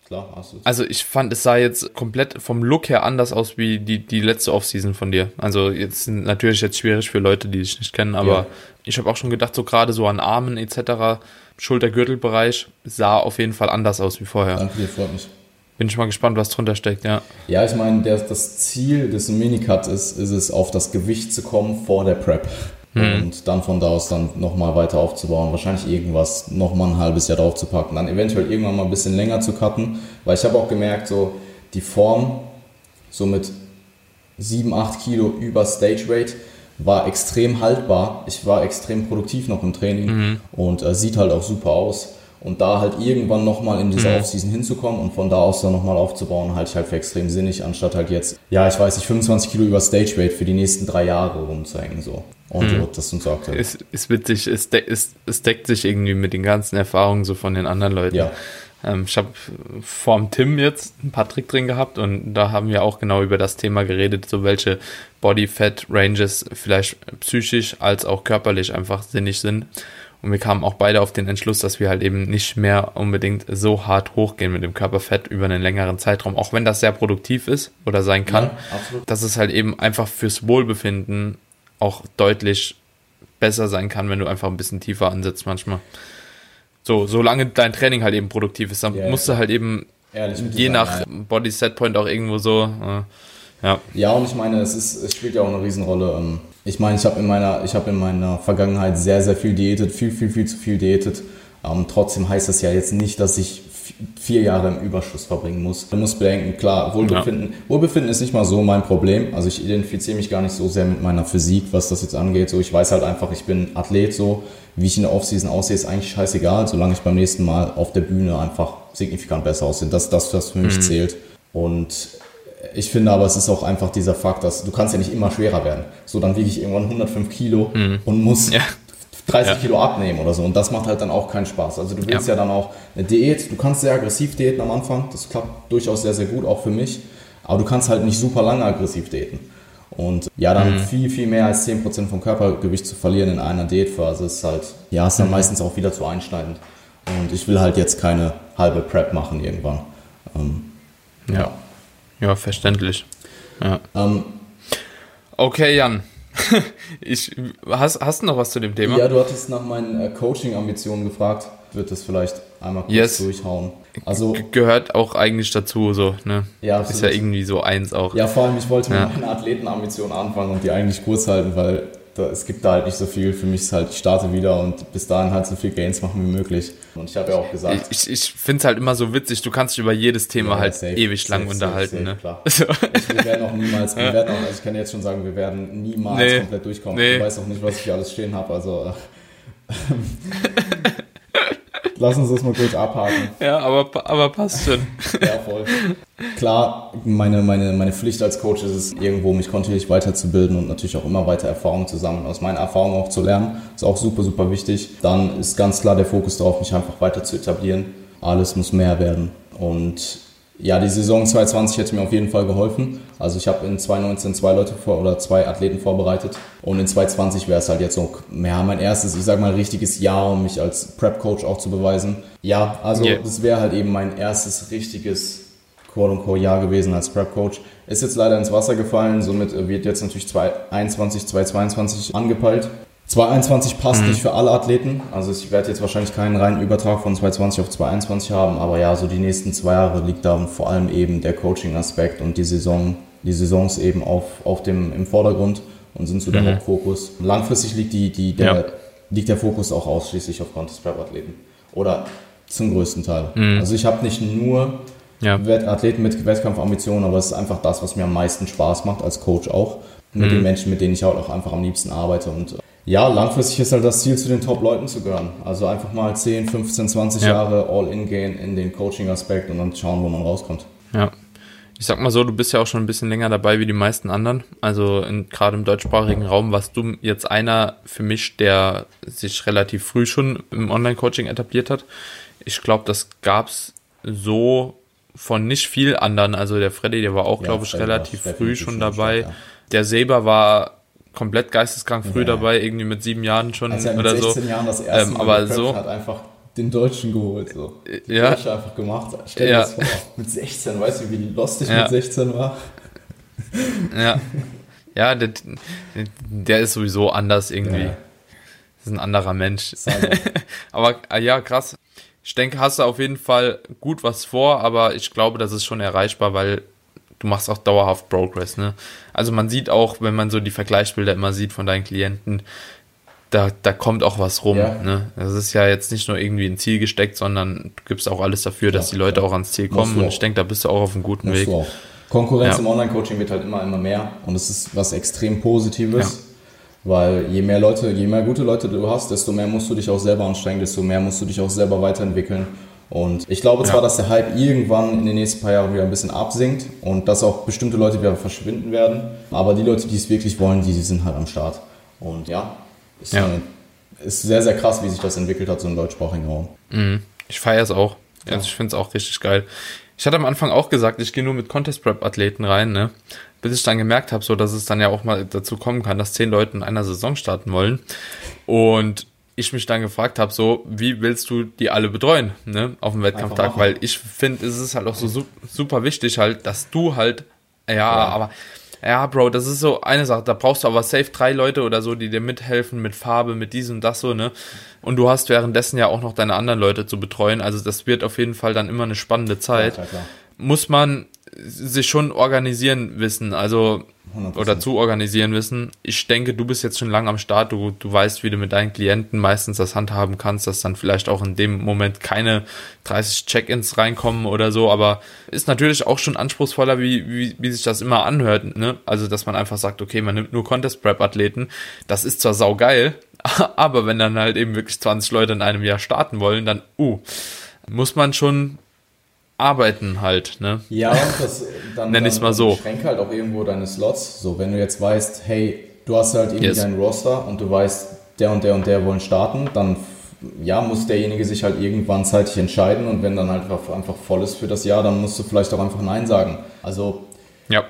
Klar, hast du Also ich fand, es sah jetzt komplett vom Look her anders aus wie die, die letzte Offseason von dir. Also jetzt natürlich jetzt schwierig für Leute, die dich nicht kennen, aber ja. ich habe auch schon gedacht, so gerade so an Armen etc., Schultergürtelbereich sah auf jeden Fall anders aus wie vorher. Danke dir, freut mich. Bin ich mal gespannt, was drunter steckt, ja. Ja, ich meine, das Ziel des Minicut ist, ist es, auf das Gewicht zu kommen vor der Prep. Mhm. Und dann von da aus dann nochmal weiter aufzubauen. Wahrscheinlich irgendwas nochmal ein halbes Jahr drauf zu packen. Dann eventuell irgendwann mal ein bisschen länger zu cutten. Weil ich habe auch gemerkt, so die Form so mit 7, 8 Kilo über Stage Weight war extrem haltbar. Ich war extrem produktiv noch im Training mhm. und äh, sieht halt auch super aus. Und da halt irgendwann nochmal in dieser mhm. Offseason hinzukommen und von da aus dann nochmal aufzubauen, halte ich halt für extrem sinnig, anstatt halt jetzt, ja, ich weiß nicht, 25 Kilo über Stage Weight für die nächsten drei Jahre rumzuhängen, so. Und hm. das sind so aktuell. Es ist witzig, es, de es, es, deckt sich irgendwie mit den ganzen Erfahrungen so von den anderen Leuten. Ja. Ähm, ich habe vor dem Tim jetzt einen Patrick drin gehabt und da haben wir auch genau über das Thema geredet, so welche Body Fat Ranges vielleicht psychisch als auch körperlich einfach sinnig sind. Und wir kamen auch beide auf den Entschluss, dass wir halt eben nicht mehr unbedingt so hart hochgehen mit dem Körperfett über einen längeren Zeitraum, auch wenn das sehr produktiv ist oder sein kann, ja, dass es halt eben einfach fürs Wohlbefinden auch deutlich besser sein kann, wenn du einfach ein bisschen tiefer ansetzt manchmal. So, solange dein Training halt eben produktiv ist, dann yeah, musst du halt eben je nach ja. Body Set Point auch irgendwo so, äh, ja. Ja, und ich meine, es ist, es spielt ja auch eine Riesenrolle. Ähm, ich meine, ich habe in meiner, ich habe in meiner Vergangenheit sehr, sehr viel diätet, viel, viel, viel zu viel diätet. Ähm, trotzdem heißt das ja jetzt nicht, dass ich vier Jahre im Überschuss verbringen muss. Du musst bedenken, klar, Wohlbefinden, ja. Wohlbefinden ist nicht mal so mein Problem. Also ich identifiziere mich gar nicht so sehr mit meiner Physik, was das jetzt angeht. So, ich weiß halt einfach, ich bin Athlet so. Wie ich in der Offseason aussehe, ist eigentlich scheißegal, solange ich beim nächsten Mal auf der Bühne einfach signifikant besser aussehe. Das ist das, was für mich mhm. zählt. Und ich finde aber, es ist auch einfach dieser Fakt, dass du kannst ja nicht immer schwerer werden. So, dann wiege ich irgendwann 105 Kilo mhm. und muss ja. 30 ja. Kilo abnehmen oder so. Und das macht halt dann auch keinen Spaß. Also du willst ja. ja. dann auch eine Diät, du kannst sehr aggressiv diäten am Anfang, das klappt durchaus sehr, sehr gut, auch für mich. Aber du kannst halt nicht super lange aggressiv diäten. Und ja, dann mhm. viel, viel mehr als 10% vom Körpergewicht zu verlieren in einer Diätphase ist halt, ja, ist dann mhm. meistens auch wieder zu einschneidend. Und ich will halt jetzt keine halbe Prep machen irgendwann. Ähm, ja. ja. Ja. verständlich. Ja. Ähm, okay, Jan. ich, hast, hast du noch was zu dem Thema? Ja, du hattest nach meinen äh, Coaching-Ambitionen gefragt. wird das vielleicht einmal kurz Yes. durchhauen. Also, G gehört auch eigentlich dazu, so, ne? ja, Ist absolut. ja irgendwie so eins auch. Ja, vor allem, ich wollte Ja. mit meiner Athletenambition anfangen und die eigentlich kurz halten, weil da, es gibt da halt nicht so viel. Für mich ist halt, ich starte wieder und bis dahin halt so viel Gains machen wie möglich. Und ich habe ja auch gesagt, Ich, ich finde es halt immer so witzig, du kannst dich über jedes Thema Ja, halt safe, ewig lang safe, unterhalten, safe, ne? safe, klar. So. ich, wir werden auch niemals, wir werden auch, also ich kann jetzt schon sagen, wir werden niemals Nee. komplett durchkommen. Nee. Ich weiß auch nicht, was ich hier alles stehen habe, also äh, lass uns das mal kurz abhaken. Ja, aber, aber passt schon. Ja, voll. Klar, meine, meine, meine Pflicht als Coach ist es, irgendwo mich kontinuierlich weiterzubilden und natürlich auch immer weiter Erfahrungen zu sammeln, aus meinen Erfahrungen auch zu lernen. Ist auch super, super wichtig. Dann ist ganz klar der Fokus darauf, mich einfach weiter zu etablieren. Alles muss mehr werden. Und ja, die Saison 2020 hätte mir auf jeden Fall geholfen. Also ich habe in 2019 zwei Leute vor oder zwei Athleten vorbereitet und in 2020 wäre es halt jetzt so ja, mein erstes, ich sag mal, richtiges Jahr, um mich als Prep-Coach auch zu beweisen. Ja, also Yeah. das wäre halt eben mein erstes richtiges quote-unquote Jahr gewesen als Prep-Coach. Ist jetzt leider ins Wasser gefallen, somit wird jetzt natürlich 2021, 2022 angepeilt. 2021 passt nicht für alle Athleten, also ich werde jetzt wahrscheinlich keinen reinen Übertrag von 2020 auf 2021 haben, aber ja, so die nächsten zwei Jahre liegt da vor allem eben der Coaching-Aspekt und die Saison, die Saisons eben auf, auf dem, im Vordergrund und sind so der Hauptfokus. Langfristig liegt, die, die, der, Ja. liegt der Fokus auch ausschließlich auf Contest-Prep-Athleten. Oder zum größten Teil. Also ich habe nicht nur Ja. Athleten mit Wettkampfambitionen, aber es ist einfach das, was mir am meisten Spaß macht als Coach auch. Mit den Menschen, mit denen ich halt auch einfach am liebsten arbeite. Und ja, langfristig ist halt das Ziel, zu den Top-Leuten zu gehören. Also einfach mal 10, 15, 20 Ja. Jahre all-in gehen in den Coaching-Aspekt und dann schauen, wo man rauskommt. Ja. Ich sag mal so, du bist ja auch schon ein bisschen länger dabei wie die meisten anderen. Also in- gerade im deutschsprachigen Raum warst du jetzt einer für mich, der sich relativ früh schon im Online-Coaching etabliert hat. Ich glaube, das gab's so von nicht viel anderen. Also der Freddy, der war auch, Ja, glaube ich, relativ früh schon dabei. ja. Der Seber war komplett geisteskrank früh Ja. dabei, irgendwie mit sieben Jahren schon Also mit oder so. 16 Jahren das erste Ähm, Mal aber so- hat einfach den Deutschen geholt. So. Die Ja. Deutsche einfach gemacht. Stell dir Ja. das vor, mit 16, weißt du, wie lustig Ja. mit 16 war? Ja. Ja, der, der ist sowieso anders irgendwie. Ja. Das ist ein anderer Mensch. Cyber. Aber äh, ja, krass. Ich denke, hast du auf jeden Fall gut was vor, aber ich glaube, das ist schon erreichbar, weil du machst auch dauerhaft Progress, ne? Also man sieht auch, wenn man so die Vergleichsbilder immer sieht von deinen Klienten, da, da kommt auch was rum, Ja. ne? Das ist ja jetzt nicht nur irgendwie ein Ziel gesteckt, sondern du gibst auch alles dafür, dass die Leute klar. auch ans Ziel kommen und ich denke, da bist du auch auf einem guten Weg. Konkurrenz Ja. im Online-Coaching wird halt immer, immer mehr und es ist was extrem Positives, weil je mehr Leute, je mehr gute Leute du hast, desto mehr musst du dich auch selber anstrengen, desto mehr musst du dich auch selber weiterentwickeln. Und ich glaube zwar, Ja. dass der Hype irgendwann in den nächsten paar Jahren wieder ein bisschen absinkt und dass auch bestimmte Leute wieder verschwinden werden, aber die Leute, die es wirklich wollen, die, die sind halt am Start. Und ja, ist, Ja. ist sehr, sehr krass, wie sich das entwickelt hat, so im deutschsprachigen Raum. Mhm. Ich feiere es auch. Also ich finde es auch richtig geil. Ich hatte am Anfang auch gesagt, ich gehe nur mit Contest Prep Athleten rein, ne? Bis ich dann gemerkt habe, so dass es dann ja auch mal dazu kommen kann, dass zehn Leute in einer Saison starten wollen. Und ich mich dann gefragt habe, so, wie willst du die alle betreuen, ne? Auf dem Wettkampftag? Weil ich finde, es ist halt auch so su- super wichtig halt, dass du halt, ja, aber ja, Bro, das ist so eine Sache. Da brauchst du aber safe drei Leute oder so, die dir mithelfen mit Farbe, mit diesem das so, ne? Und du hast währenddessen ja auch noch deine anderen Leute zu betreuen. Also das wird auf jeden Fall dann immer eine spannende Zeit. Ja. Muss man sich schon organisieren wissen, also 100%. oder zu organisieren wissen. Ich denke, du bist jetzt schon lange am Start, du, du weißt, wie du mit deinen Klienten meistens das handhaben kannst, dass dann vielleicht auch in dem Moment keine 30 Check-ins reinkommen oder so, aber ist natürlich auch schon anspruchsvoller, wie, wie, wie sich das immer anhört, ne? Also, dass man einfach sagt, okay, man nimmt nur Contest-Prep-Athleten, das ist zwar saugeil, aber wenn dann halt eben wirklich 20 Leute in einem Jahr starten wollen, dann, uh, muss man schon arbeiten halt, ne? Ja, das dann, Nenn dann mal so. Schränk halt auch irgendwo deine Slots. So, wenn du jetzt weißt, hey, du hast halt irgendwie Yes. deinen Roster und du weißt, der und der und der wollen starten, dann ja, muss derjenige sich halt irgendwann zeitig entscheiden und wenn dann halt einfach, einfach voll ist für das Jahr, dann musst du vielleicht auch einfach Nein sagen. Also Ja.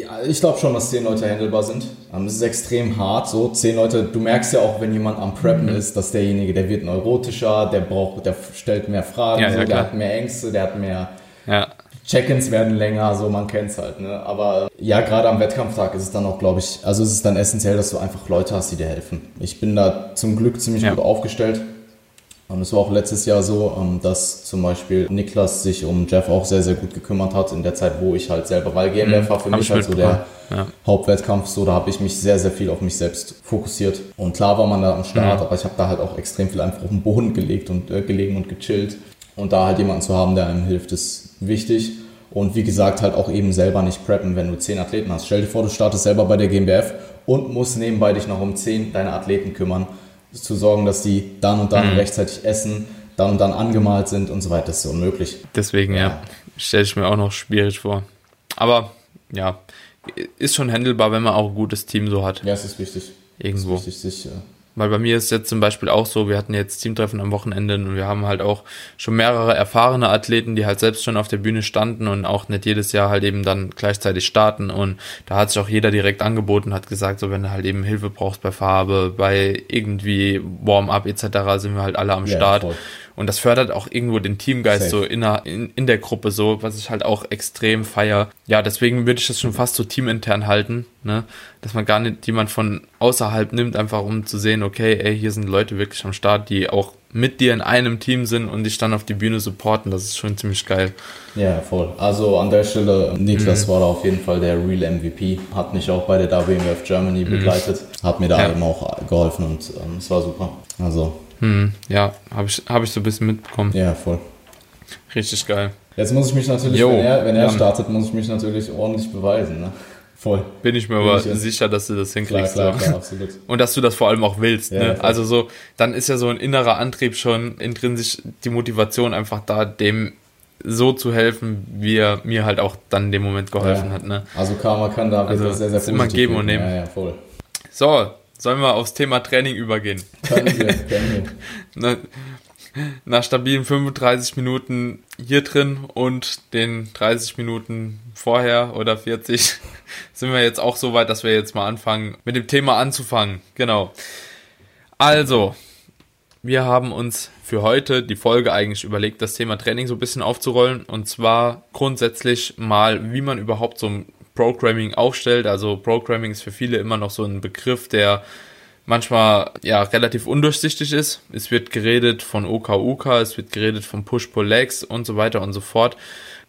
Ja, ich glaube schon, dass zehn Leute handelbar sind. Ähm, Das ist extrem hart. So zehn Leute. Du merkst ja auch, wenn jemand am Preppen Mhm. ist, dass derjenige, der wird neurotischer, der braucht, der stellt mehr Fragen, Ja, so, der klar. hat mehr Ängste, der hat mehr Ja. Check-ins werden länger, so man kennt's halt. Ne? Aber ja, gerade am Wettkampftag ist es dann auch, glaube ich, also es ist dann essentiell, dass du einfach Leute hast, die dir helfen. Ich bin da zum Glück ziemlich Ja. gut aufgestellt. Und es war auch letztes Jahr so, ähm, dass zum Beispiel Niklas sich um Jeff auch sehr, sehr gut gekümmert hat in der Zeit, wo ich halt selber, weil GmbF war für mich ich halt so der Ja. Hauptwettkampf, so da habe ich mich sehr, sehr viel auf mich selbst fokussiert. Und klar war man da am Start, aber ich habe da halt auch extrem viel einfach auf den Boden gelegt und äh, gelegen und gechillt. Und da halt jemanden zu haben, der einem hilft, ist wichtig. Und wie gesagt, halt auch eben selber nicht preppen, wenn du zehn Athleten hast. Stell dir vor, du startest selber bei der GmbF und musst nebenbei dich noch um zehn deine Athleten kümmern, zu sorgen, dass die dann und dann rechtzeitig essen, dann und dann angemalt sind und so weiter. Das ist unmöglich. Deswegen, ja, Ja. stelle ich mir auch noch schwierig vor. Aber ja, ist schon handelbar, wenn man auch ein gutes Team so hat. Ja, es ist wichtig. Irgendwo. Es ist wichtig, sich, äh, Weil bei mir ist jetzt zum Beispiel auch so, wir hatten jetzt Teamtreffen am Wochenende und wir haben halt auch schon mehrere erfahrene Athleten, die halt selbst schon auf der Bühne standen und auch nicht jedes Jahr halt eben dann gleichzeitig starten. Und da hat sich auch jeder direkt angeboten, hat gesagt, so wenn du halt eben Hilfe brauchst bei Farbe, bei irgendwie Warm-up etc., sind wir halt alle am Ja, Start. voll. Und das fördert auch irgendwo den Teamgeist Safe. so in der, in, in der Gruppe so, was ich halt auch extrem feier. Ja, deswegen würde ich das schon fast so teamintern halten, ne? Dass man gar nicht jemand von außerhalb nimmt, einfach um zu sehen, okay, ey, hier sind Leute wirklich am Start, die auch mit dir in einem Team sind und dich dann auf die Bühne supporten. Das ist schon ziemlich geil. Ja, voll. Also an der Stelle, Mhm. Niklas war da auf jeden Fall der Real MVP, hat mich auch bei der WMF Germany begleitet, hat mir da Mhm. Ja. eben auch geholfen und ähm, es war super. Also, Hm, ja, habe ich, hab ich so ein bisschen mitbekommen. ja, voll. Richtig geil. Jetzt muss ich mich natürlich, Jo, wenn er, wenn er startet, muss ich mich natürlich ordentlich beweisen. Ne? Voll. Bin ich mir Bin aber ich sicher, dass du das Klar, hinkriegst. klar, so. klar, absolut. Und dass du das vor allem auch willst. Ja, ne? Also so, dann ist ja so ein innerer Antrieb schon intrinsisch die Motivation einfach da, dem so zu helfen, wie er mir halt auch dann in dem Moment geholfen Ja. hat. Ne? Also Karma kann da Also, sehr, sehr ist immer geben und nehmen. Ja, ja, voll. So, sollen wir aufs Thema Training übergehen? Können wir, können wir. Ne? Nach stabilen 35 Minuten hier drin und den 30 Minuten vorher oder 40 sind wir jetzt auch so weit, dass wir jetzt mal anfangen, mit dem Thema anzufangen. Genau. Also, wir haben uns für heute die Folge eigentlich überlegt, das Thema Training so ein bisschen aufzurollen. Und zwar grundsätzlich mal, wie man überhaupt so ein Programming aufstellt. Also Programming ist für viele immer noch so ein Begriff, der manchmal ja relativ undurchsichtig ist. Es wird geredet von OKUK, es wird geredet von Push-Pull-Legs und so weiter und so fort.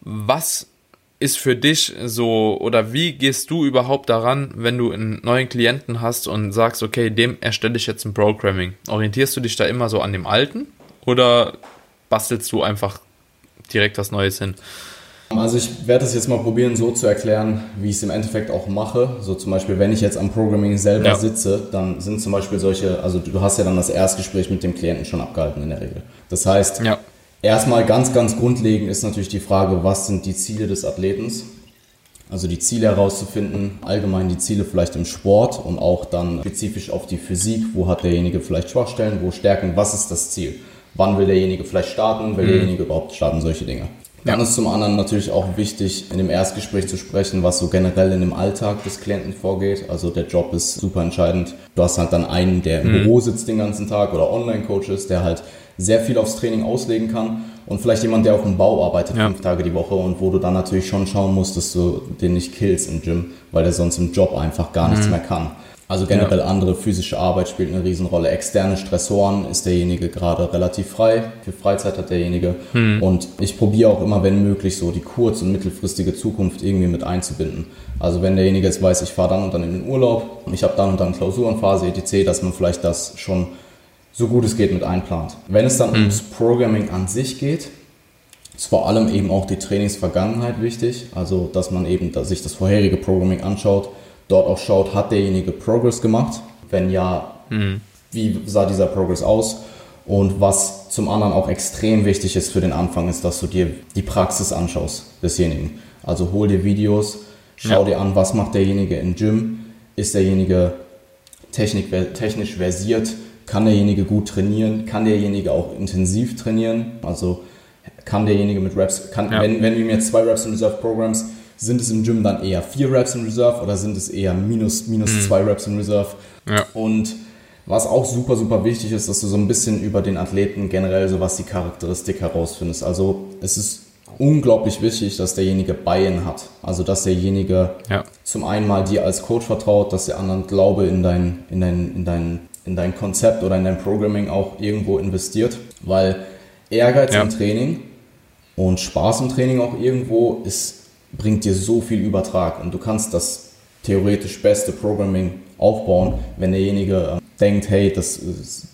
Was ist für dich so oder wie gehst du überhaupt daran, wenn du einen neuen Klienten hast und sagst, okay, dem erstelle ich jetzt ein Programming? Orientierst du dich da immer so an dem alten oder bastelst du einfach direkt was Neues hin? Also ich werde das jetzt mal probieren, so zu erklären, wie ich es im Endeffekt auch mache. So zum Beispiel, wenn ich jetzt am Programming selber Ja. sitze, dann sind zum Beispiel solche, also du hast ja dann das Erstgespräch mit dem Klienten schon abgehalten in der Regel. Das heißt, Ja. erstmal ganz, ganz grundlegend ist natürlich die Frage, was sind die Ziele des Athletens? Also die Ziele herauszufinden, allgemein die Ziele vielleicht im Sport und auch dann spezifisch auf die Physik, wo hat derjenige vielleicht Schwachstellen, wo Stärken, was ist das Ziel? Wann will derjenige vielleicht starten, will derjenige überhaupt starten, solche Dinge. Dann ist zum anderen natürlich auch wichtig, in dem Erstgespräch zu sprechen, was so generell in dem Alltag des Klienten vorgeht. Also der Job ist super entscheidend. Du hast halt dann einen, der im Büro sitzt den ganzen Tag oder Online-Coach ist, der halt sehr viel aufs Training auslegen kann. Und vielleicht jemand, der auf dem Bau arbeitet, Ja. fünf Tage die Woche und wo du dann natürlich schon schauen musst, dass du den nicht killst im Gym, weil der sonst im Job einfach gar nichts mehr kann. Also generell andere physische Arbeit spielt eine Riesenrolle. Externe Stressoren ist derjenige gerade relativ frei. Für Freizeit hat derjenige. Und ich probiere auch immer, wenn möglich, so die kurz- und mittelfristige Zukunft irgendwie mit einzubinden. Also wenn derjenige jetzt weiß, ich fahre dann und dann in den Urlaub, ich habe dann und dann Klausurenphase, etc., dass man vielleicht das schon so gut es geht mit einplant. Wenn es dann ums Programming an sich geht, ist vor allem eben auch die Trainingsvergangenheit wichtig. Also, dass man eben dass sich das vorherige Programming anschaut, dort auch schaut, hat derjenige Progress gemacht? Wenn ja, wie sah dieser Progress aus? Und was zum anderen auch extrem wichtig ist für den Anfang, ist, dass du dir die Praxis anschaust desjenigen. Also hol dir Videos, schau Ja. dir an, was macht derjenige im Gym, ist derjenige Technik, technisch versiert, kann derjenige gut trainieren, kann derjenige auch intensiv trainieren, also kann derjenige mit Reps, kann, Ja. wenn, wenn wir jetzt zwei Reps in Reserve Programs, sind es im Gym dann eher vier Reps in Reserve oder sind es eher minus, minus zwei Reps in Reserve? Ja. Und was auch super, super wichtig ist, dass du so ein bisschen über den Athleten generell so was die Charakteristik herausfindest. Also es ist unglaublich wichtig, dass derjenige Buy-in hat. Also dass derjenige Ja. zum einen mal dir als Coach vertraut, dass der anderen Glaube in dein, in dein, in dein, in dein Konzept oder in dein Programming auch irgendwo investiert. Weil Ehrgeiz ja. im Training und Spaß im Training auch irgendwo ist, bringt dir so viel Übertrag und du kannst das theoretisch beste Programming aufbauen, wenn derjenige äh, denkt, hey, das,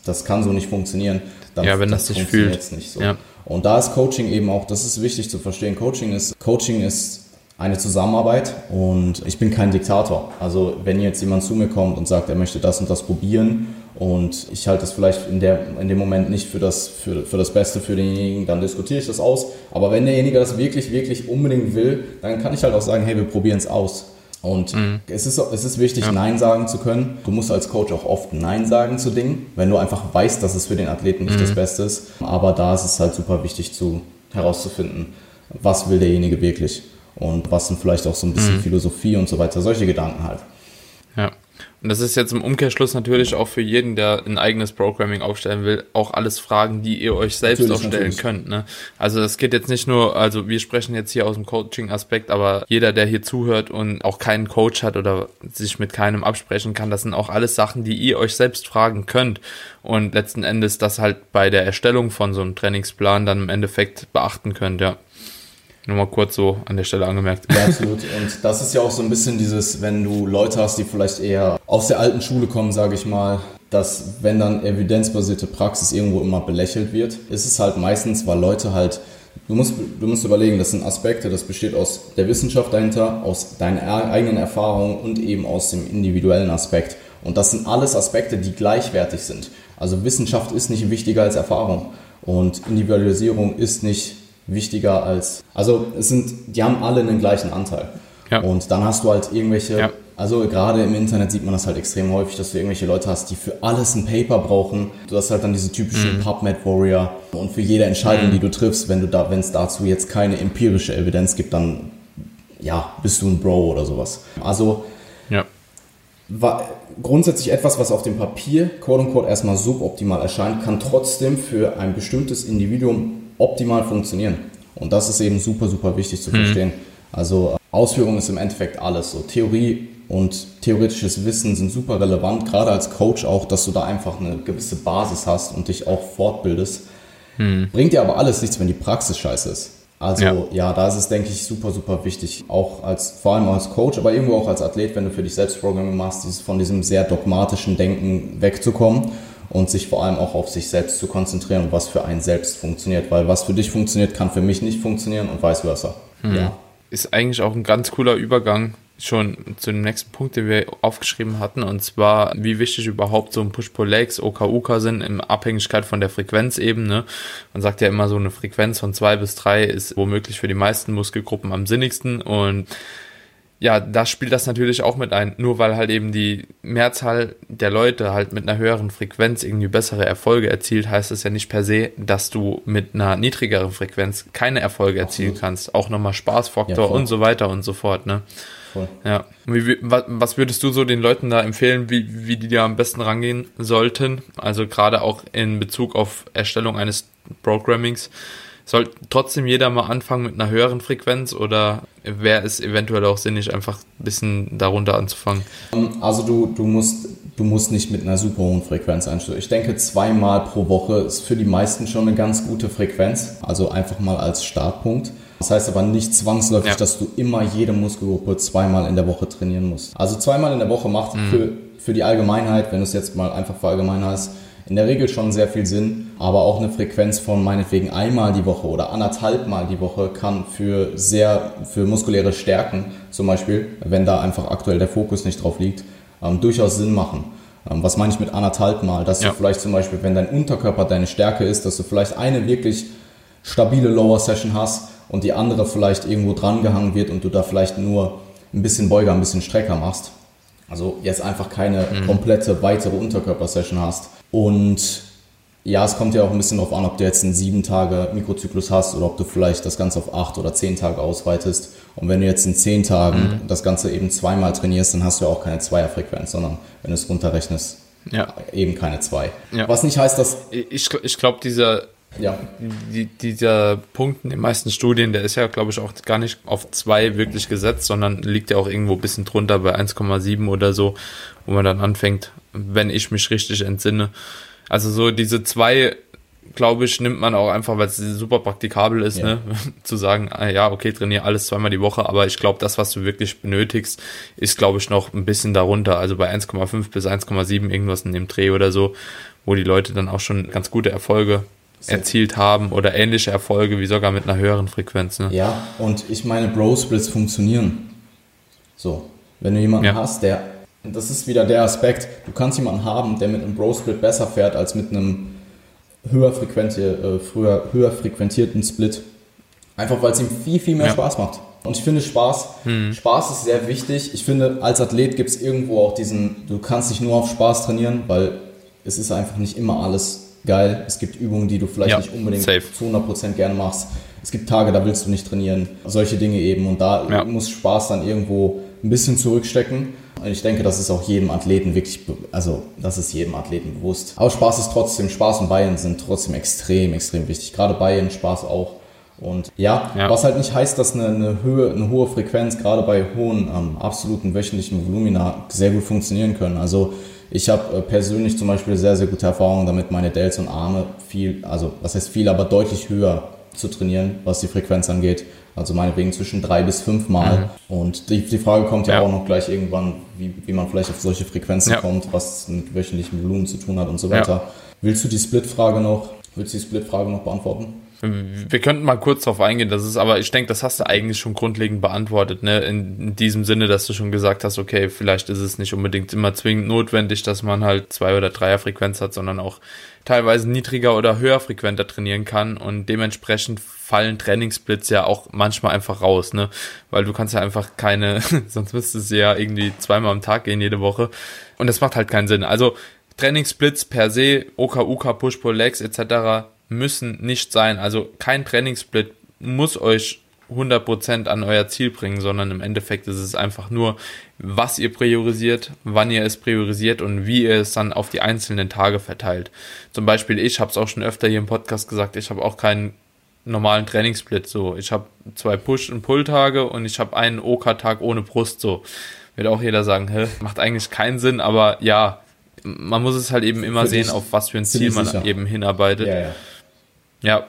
das kann so nicht funktionieren, dann ja, wenn das, das nicht fühlt. nicht so. Ja. Und da ist Coaching eben auch, das ist wichtig zu verstehen. Coaching ist, Coaching ist eine Zusammenarbeit und ich bin kein Diktator. Also wenn jetzt jemand zu mir kommt und sagt, er möchte das und das probieren und ich halte es vielleicht in, der, in dem Moment nicht für das, für, für das Beste für denjenigen, dann diskutiere ich das aus. Aber wenn derjenige das wirklich, wirklich unbedingt will, dann kann ich halt auch sagen, hey, wir probieren es aus. Und mhm. es, ist, es ist wichtig, ja. Nein sagen zu können. Du musst als Coach auch oft Nein sagen zu Dingen, wenn du einfach weißt, dass es für den Athleten nicht mhm. das Beste ist. Aber da ist es halt super wichtig zu, herauszufinden, was will derjenige wirklich und was sind vielleicht auch so ein bisschen mhm. Philosophie und so weiter, solche Gedanken halt. Und das ist jetzt im Umkehrschluss natürlich auch für jeden, der ein eigenes Programming aufstellen will, auch alles Fragen, die ihr euch selbst natürlich, auch stellen natürlich. könnt. Ne? Also das geht jetzt nicht nur, also wir sprechen jetzt hier aus dem Coaching-Aspekt, aber jeder, der hier zuhört und auch keinen Coach hat oder sich mit keinem absprechen kann, das sind auch alles Sachen, die ihr euch selbst fragen könnt. Und letzten Endes das halt bei der Erstellung von so einem Trainingsplan dann im Endeffekt beachten könnt, ja. Nur mal kurz so an der Stelle angemerkt. Ja, absolut. Und das ist ja auch so ein bisschen dieses, wenn du Leute hast, die vielleicht eher aus der alten Schule kommen, sage ich mal, dass wenn dann evidenzbasierte Praxis irgendwo immer belächelt wird, ist es halt meistens, weil Leute halt, du musst, du musst überlegen, das sind Aspekte, das besteht aus der Wissenschaft dahinter, aus deinen eigenen Erfahrungen und eben aus dem individuellen Aspekt. Und das sind alles Aspekte, die gleichwertig sind. Also Wissenschaft ist nicht wichtiger als Erfahrung und Individualisierung ist nicht wichtiger als. Also es sind, die haben alle einen gleichen Anteil. Ja. Und dann hast du halt irgendwelche, ja. also gerade im Internet sieht man das halt extrem häufig, dass du irgendwelche Leute hast, die für alles ein Paper brauchen. Du hast halt dann diese typischen mhm. PubMed Warrior und für jede Entscheidung, mhm. die du triffst, wenn du da, wenn es dazu jetzt keine empirische Evidenz gibt, dann ja, bist du ein Bro oder sowas. Also ja. war grundsätzlich etwas, was auf dem Papier quote unquote erstmal suboptimal erscheint, kann trotzdem für ein bestimmtes Individuum optimal funktionieren. Und das ist eben super, super wichtig zu mhm. verstehen. Also Ausführung ist im Endeffekt alles. So Theorie und theoretisches Wissen sind super relevant, gerade als Coach auch, dass du da einfach eine gewisse Basis hast und dich auch fortbildest. Mhm. Bringt dir aber alles nichts, wenn die Praxis scheiße ist. Also ja. ja. da ist es, denke ich, super, super wichtig, auch als, vor allem als Coach, aber irgendwo auch als Athlet, wenn du für dich selbst Programming machst, dieses, von diesem sehr dogmatischen Denken wegzukommen und sich vor allem auch auf sich selbst zu konzentrieren was für einen selbst funktioniert. Weil was für dich funktioniert, kann für mich nicht funktionieren und vice versa. Hm. Ja. Ist eigentlich auch ein ganz cooler Übergang schon zu dem nächsten Punkt, den wir aufgeschrieben hatten, und zwar, wie wichtig überhaupt so ein Push-Pull-Legs, OKUK sind, in Abhängigkeit von der Frequenzebene. Man sagt ja immer, so eine Frequenz von zwei bis drei ist womöglich für die meisten Muskelgruppen am sinnigsten und ja, da spielt das natürlich auch mit ein. Nur weil halt eben die Mehrzahl der Leute halt mit einer höheren Frequenz irgendwie bessere Erfolge erzielt, heißt das ja nicht per se, dass du mit einer niedrigeren Frequenz keine Erfolge erzielen Absolut. kannst. Auch nochmal Spaßfaktor ja, und so weiter und so fort, ne? Voll. Ja. Wie, was würdest du so den Leuten da empfehlen, wie, wie die da am besten rangehen sollten? Also gerade auch in Bezug auf Erstellung eines Programmings. Soll trotzdem jeder mal anfangen mit einer höheren Frequenz oder wäre es eventuell auch sinnig, einfach ein bisschen darunter anzufangen? Ähm, also du, du, musst, du musst nicht mit einer super hohen Frequenz einsteigen. Ich denke, zweimal pro Woche ist für die meisten schon eine ganz gute Frequenz. Also einfach mal als Startpunkt. Das heißt aber nicht zwangsläufig, ja. dass du immer jede Muskelgruppe zweimal in der Woche trainieren musst. Also zweimal in der Woche macht mhm. für, für die Allgemeinheit, wenn du es jetzt mal einfach verallgemeinern hast, in der Regel schon sehr viel Sinn, aber auch eine Frequenz von meinetwegen einmal die Woche oder anderthalb Mal die Woche kann für sehr, für muskuläre Stärken zum Beispiel, wenn da einfach aktuell der Fokus nicht drauf liegt, ähm, durchaus Sinn machen. Ähm, was meine ich mit anderthalb Mal? Dass ja. du vielleicht zum Beispiel, wenn dein Unterkörper deine Stärke ist, dass du vielleicht eine wirklich stabile Lower Session hast und die andere vielleicht irgendwo dran gehangen wird und du da vielleicht nur ein bisschen Beuger, ein bisschen Strecker machst. Also jetzt einfach keine mhm. komplette weitere Unterkörper-Session hast und ja, es kommt ja auch ein bisschen darauf an, ob du jetzt einen sieben Tage Mikrozyklus hast oder ob du vielleicht das Ganze auf acht oder zehn Tage ausweitest. Und wenn du jetzt in zehn Tagen mhm. das Ganze eben zweimal trainierst, dann hast du ja auch keine Zweierfrequenz, sondern wenn du es runterrechnest, ja. eben keine zwei. Ja. Was nicht heißt, dass. Ich, ich glaube, dieser, ja. Die, dieser Punkt in den meisten Studien, der ist ja, glaube ich, auch gar nicht auf zwei wirklich gesetzt, sondern liegt ja auch irgendwo ein bisschen drunter bei 1,7 oder so, wo man dann anfängt, wenn ich mich richtig entsinne. Also so diese zwei glaube ich, nimmt man auch einfach, weil es super praktikabel ist, ja. ne, zu sagen, ah, ja, okay, trainiere alles zweimal die Woche, aber ich glaube, das, was du wirklich benötigst, ist, glaube ich, noch ein bisschen darunter, also bei 1,5 bis 1,7 irgendwas in dem Dreh oder so, wo die Leute dann auch schon ganz gute Erfolge so. erzielt haben oder ähnliche Erfolge wie sogar mit einer höheren Frequenz. Ne? Ja, und ich meine, Bro-Splits funktionieren. So, wenn du jemanden ja. hast, der, das ist wieder der Aspekt, du kannst jemanden haben, der mit einem Bro-Split besser fährt als mit einem höher, frequentier, äh, früher, höher frequentierten Split. Einfach weil es ihm viel, viel mehr ja. Spaß macht. Und ich finde Spaß, mhm. Spaß ist sehr wichtig. Ich finde, als Athlet gibt es irgendwo auch diesen, du kannst nicht nur auf Spaß trainieren, weil es ist einfach nicht immer alles geil. Es gibt Übungen, die du vielleicht ja, nicht unbedingt safe. zu 100% gerne machst. Es gibt Tage, da willst du nicht trainieren. Solche Dinge eben. Und da ja. muss Spaß dann irgendwo ein bisschen zurückstecken. Und ich denke, das ist auch jedem Athleten wirklich, also das ist jedem Athleten bewusst. Aber Spaß ist trotzdem, Spaß und Bayern sind trotzdem extrem, extrem wichtig. Gerade Bayern, Spaß auch. Und ja, ja, was halt nicht heißt, dass eine, eine, Höhe, eine hohe Frequenz gerade bei hohen ähm, absoluten wöchentlichen Volumina sehr gut funktionieren können. Also ich habe äh, persönlich zum Beispiel sehr, sehr gute Erfahrungen damit, meine Delts und Arme viel, also was heißt viel, aber deutlich höher zu trainieren, was die Frequenz angeht. Also meinetwegen zwischen drei bis fünf Mal. Mhm. Und die, die Frage kommt ja, ja, auch noch gleich irgendwann, wie, wie man vielleicht auf solche Frequenzen ja. kommt, was mit wöchentlichem Volumen zu tun hat und so weiter. Ja. Willst du die Split-Frage noch, willst du die Split-Frage noch beantworten? Wir könnten mal kurz darauf eingehen, das ist aber, ich denke, das hast du eigentlich schon grundlegend beantwortet, ne? In, in, diesem Sinne, dass du schon gesagt hast, okay, vielleicht ist es nicht unbedingt immer zwingend notwendig, dass man halt zwei oder dreier Frequenz hat, sondern auch teilweise niedriger oder höher frequenter trainieren kann und dementsprechend fallen Trainingssplits ja auch manchmal einfach raus, ne? Weil du kannst ja einfach keine, sonst müsstest du ja irgendwie zweimal am Tag gehen jede Woche und das macht halt keinen Sinn. Also Trainingssplits per se, OK, UK, Push, Pull, Legs etc müssen nicht sein. Also kein Trainingssplit muss euch 100% an euer Ziel bringen, sondern im Endeffekt ist es einfach nur, was ihr priorisiert, wann ihr es priorisiert und wie ihr es dann auf die einzelnen Tage verteilt. Zum Beispiel ich habe es auch schon öfter hier im Podcast gesagt, ich habe auch keinen normalen Trainingssplit so. Ich habe zwei Push- und Pull-Tage und ich habe einen OK-Tag ohne Brust so. Wird auch jeder sagen, hä, macht eigentlich keinen Sinn, aber ja, man muss es halt eben immer für sehen, auf was für ein Ziel man sicher. eben hinarbeitet. Ja, ja. Ja.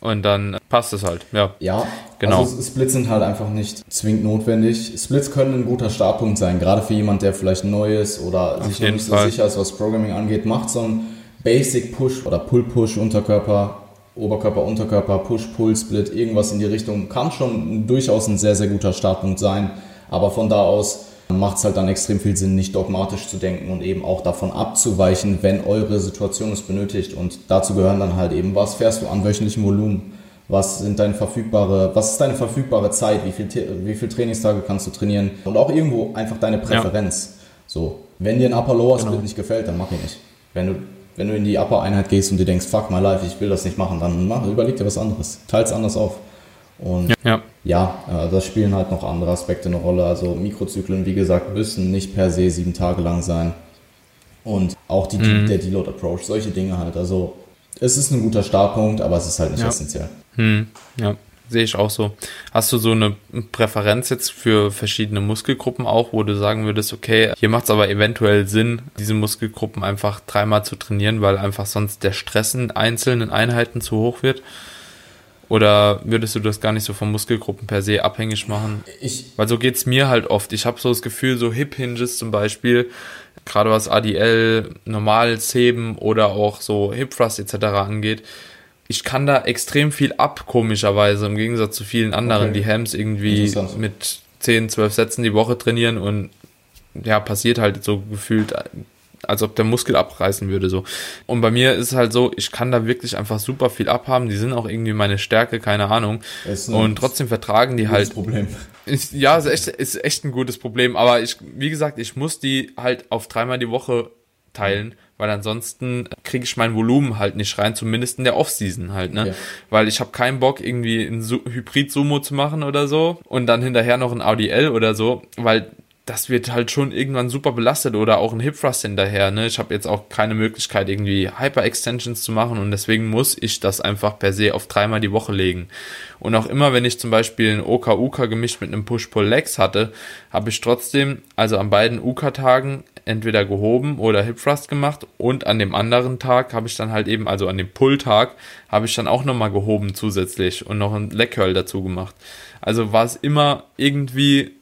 Und dann passt es halt, ja. Ja, genau. Also Splits sind halt einfach nicht zwingend notwendig. Splits können ein guter Startpunkt sein, gerade für jemand, der vielleicht neu ist oder Auf sich noch nicht Fall. so sicher ist, was Programming angeht. Macht so ein Basic Push oder Pull Push Unterkörper, Oberkörper, Unterkörper, Push Pull Split, irgendwas in die Richtung kann schon durchaus ein sehr sehr guter Startpunkt sein. Aber von da aus macht es halt dann extrem viel Sinn, nicht dogmatisch zu denken und eben auch davon abzuweichen, wenn eure Situation es benötigt. Und dazu gehören dann halt eben, was fährst du an wöchentlichem Volumen? Was sind deine verfügbare, was ist deine verfügbare Zeit? Wie viel, wie viel Trainingstage kannst du trainieren? Und auch irgendwo einfach deine Präferenz. Ja. So, wenn dir ein Upper Lower Split genau. nicht gefällt, dann mach ihn nicht. Wenn du, wenn du in die Upper Einheit gehst und dir denkst, fuck my life, ich will das nicht machen, dann mach, überleg dir was anderes. Teils anders auf. Und ja, ja äh, das spielen halt noch andere Aspekte eine Rolle. Also Mikrozyklen, wie gesagt, müssen nicht per se sieben Tage lang sein. Und auch die, mhm. der Deload Approach, solche Dinge halt. Also es ist ein guter Startpunkt, aber es ist halt nicht ja. essentiell. Mhm. Ja, sehe ich auch so. Hast du so eine Präferenz jetzt für verschiedene Muskelgruppen auch, wo du sagen würdest, okay, hier macht es aber eventuell Sinn, diese Muskelgruppen einfach dreimal zu trainieren, weil einfach sonst der Stress in einzelnen Einheiten zu hoch wird? Oder würdest du das gar nicht so von Muskelgruppen per se abhängig machen? Ich, Weil so geht's mir halt oft. Ich habe so das Gefühl, so Hip-Hinges zum Beispiel, gerade was ADL, normales Heben oder auch so Hip Thrust etc. angeht, ich kann da extrem viel ab, komischerweise, im Gegensatz zu vielen anderen, okay. die Hams irgendwie mit 10, 12 Sätzen die Woche trainieren und ja, passiert halt so gefühlt als ob der Muskel abreißen würde so. Und bei mir ist es halt so, ich kann da wirklich einfach super viel abhaben. Die sind auch irgendwie meine Stärke, keine Ahnung. Und trotzdem vertragen die halt. Problem. Ist, ja, ist echt, ist echt ein gutes Problem. Aber ich, wie gesagt, ich muss die halt auf dreimal die Woche teilen, weil ansonsten kriege ich mein Volumen halt nicht rein, zumindest in der Offseason halt, ne? Okay. Weil ich habe keinen Bock, irgendwie ein Hybrid-Sumo zu machen oder so und dann hinterher noch ein ADL oder so, weil das wird halt schon irgendwann super belastet oder auch ein Hip Thrust hinterher. Ne? Ich habe jetzt auch keine Möglichkeit, irgendwie Hyper-Extensions zu machen und deswegen muss ich das einfach per se auf dreimal die Woche legen. Und auch immer, wenn ich zum Beispiel ein OK-UK gemischt mit einem Push-Pull-Legs hatte, habe ich trotzdem, also an beiden UK-Tagen, entweder gehoben oder Hip Thrust gemacht und an dem anderen Tag habe ich dann halt eben, also an dem Pull-Tag, habe ich dann auch nochmal gehoben zusätzlich und noch ein Leg Curl dazu gemacht. Also war es immer irgendwie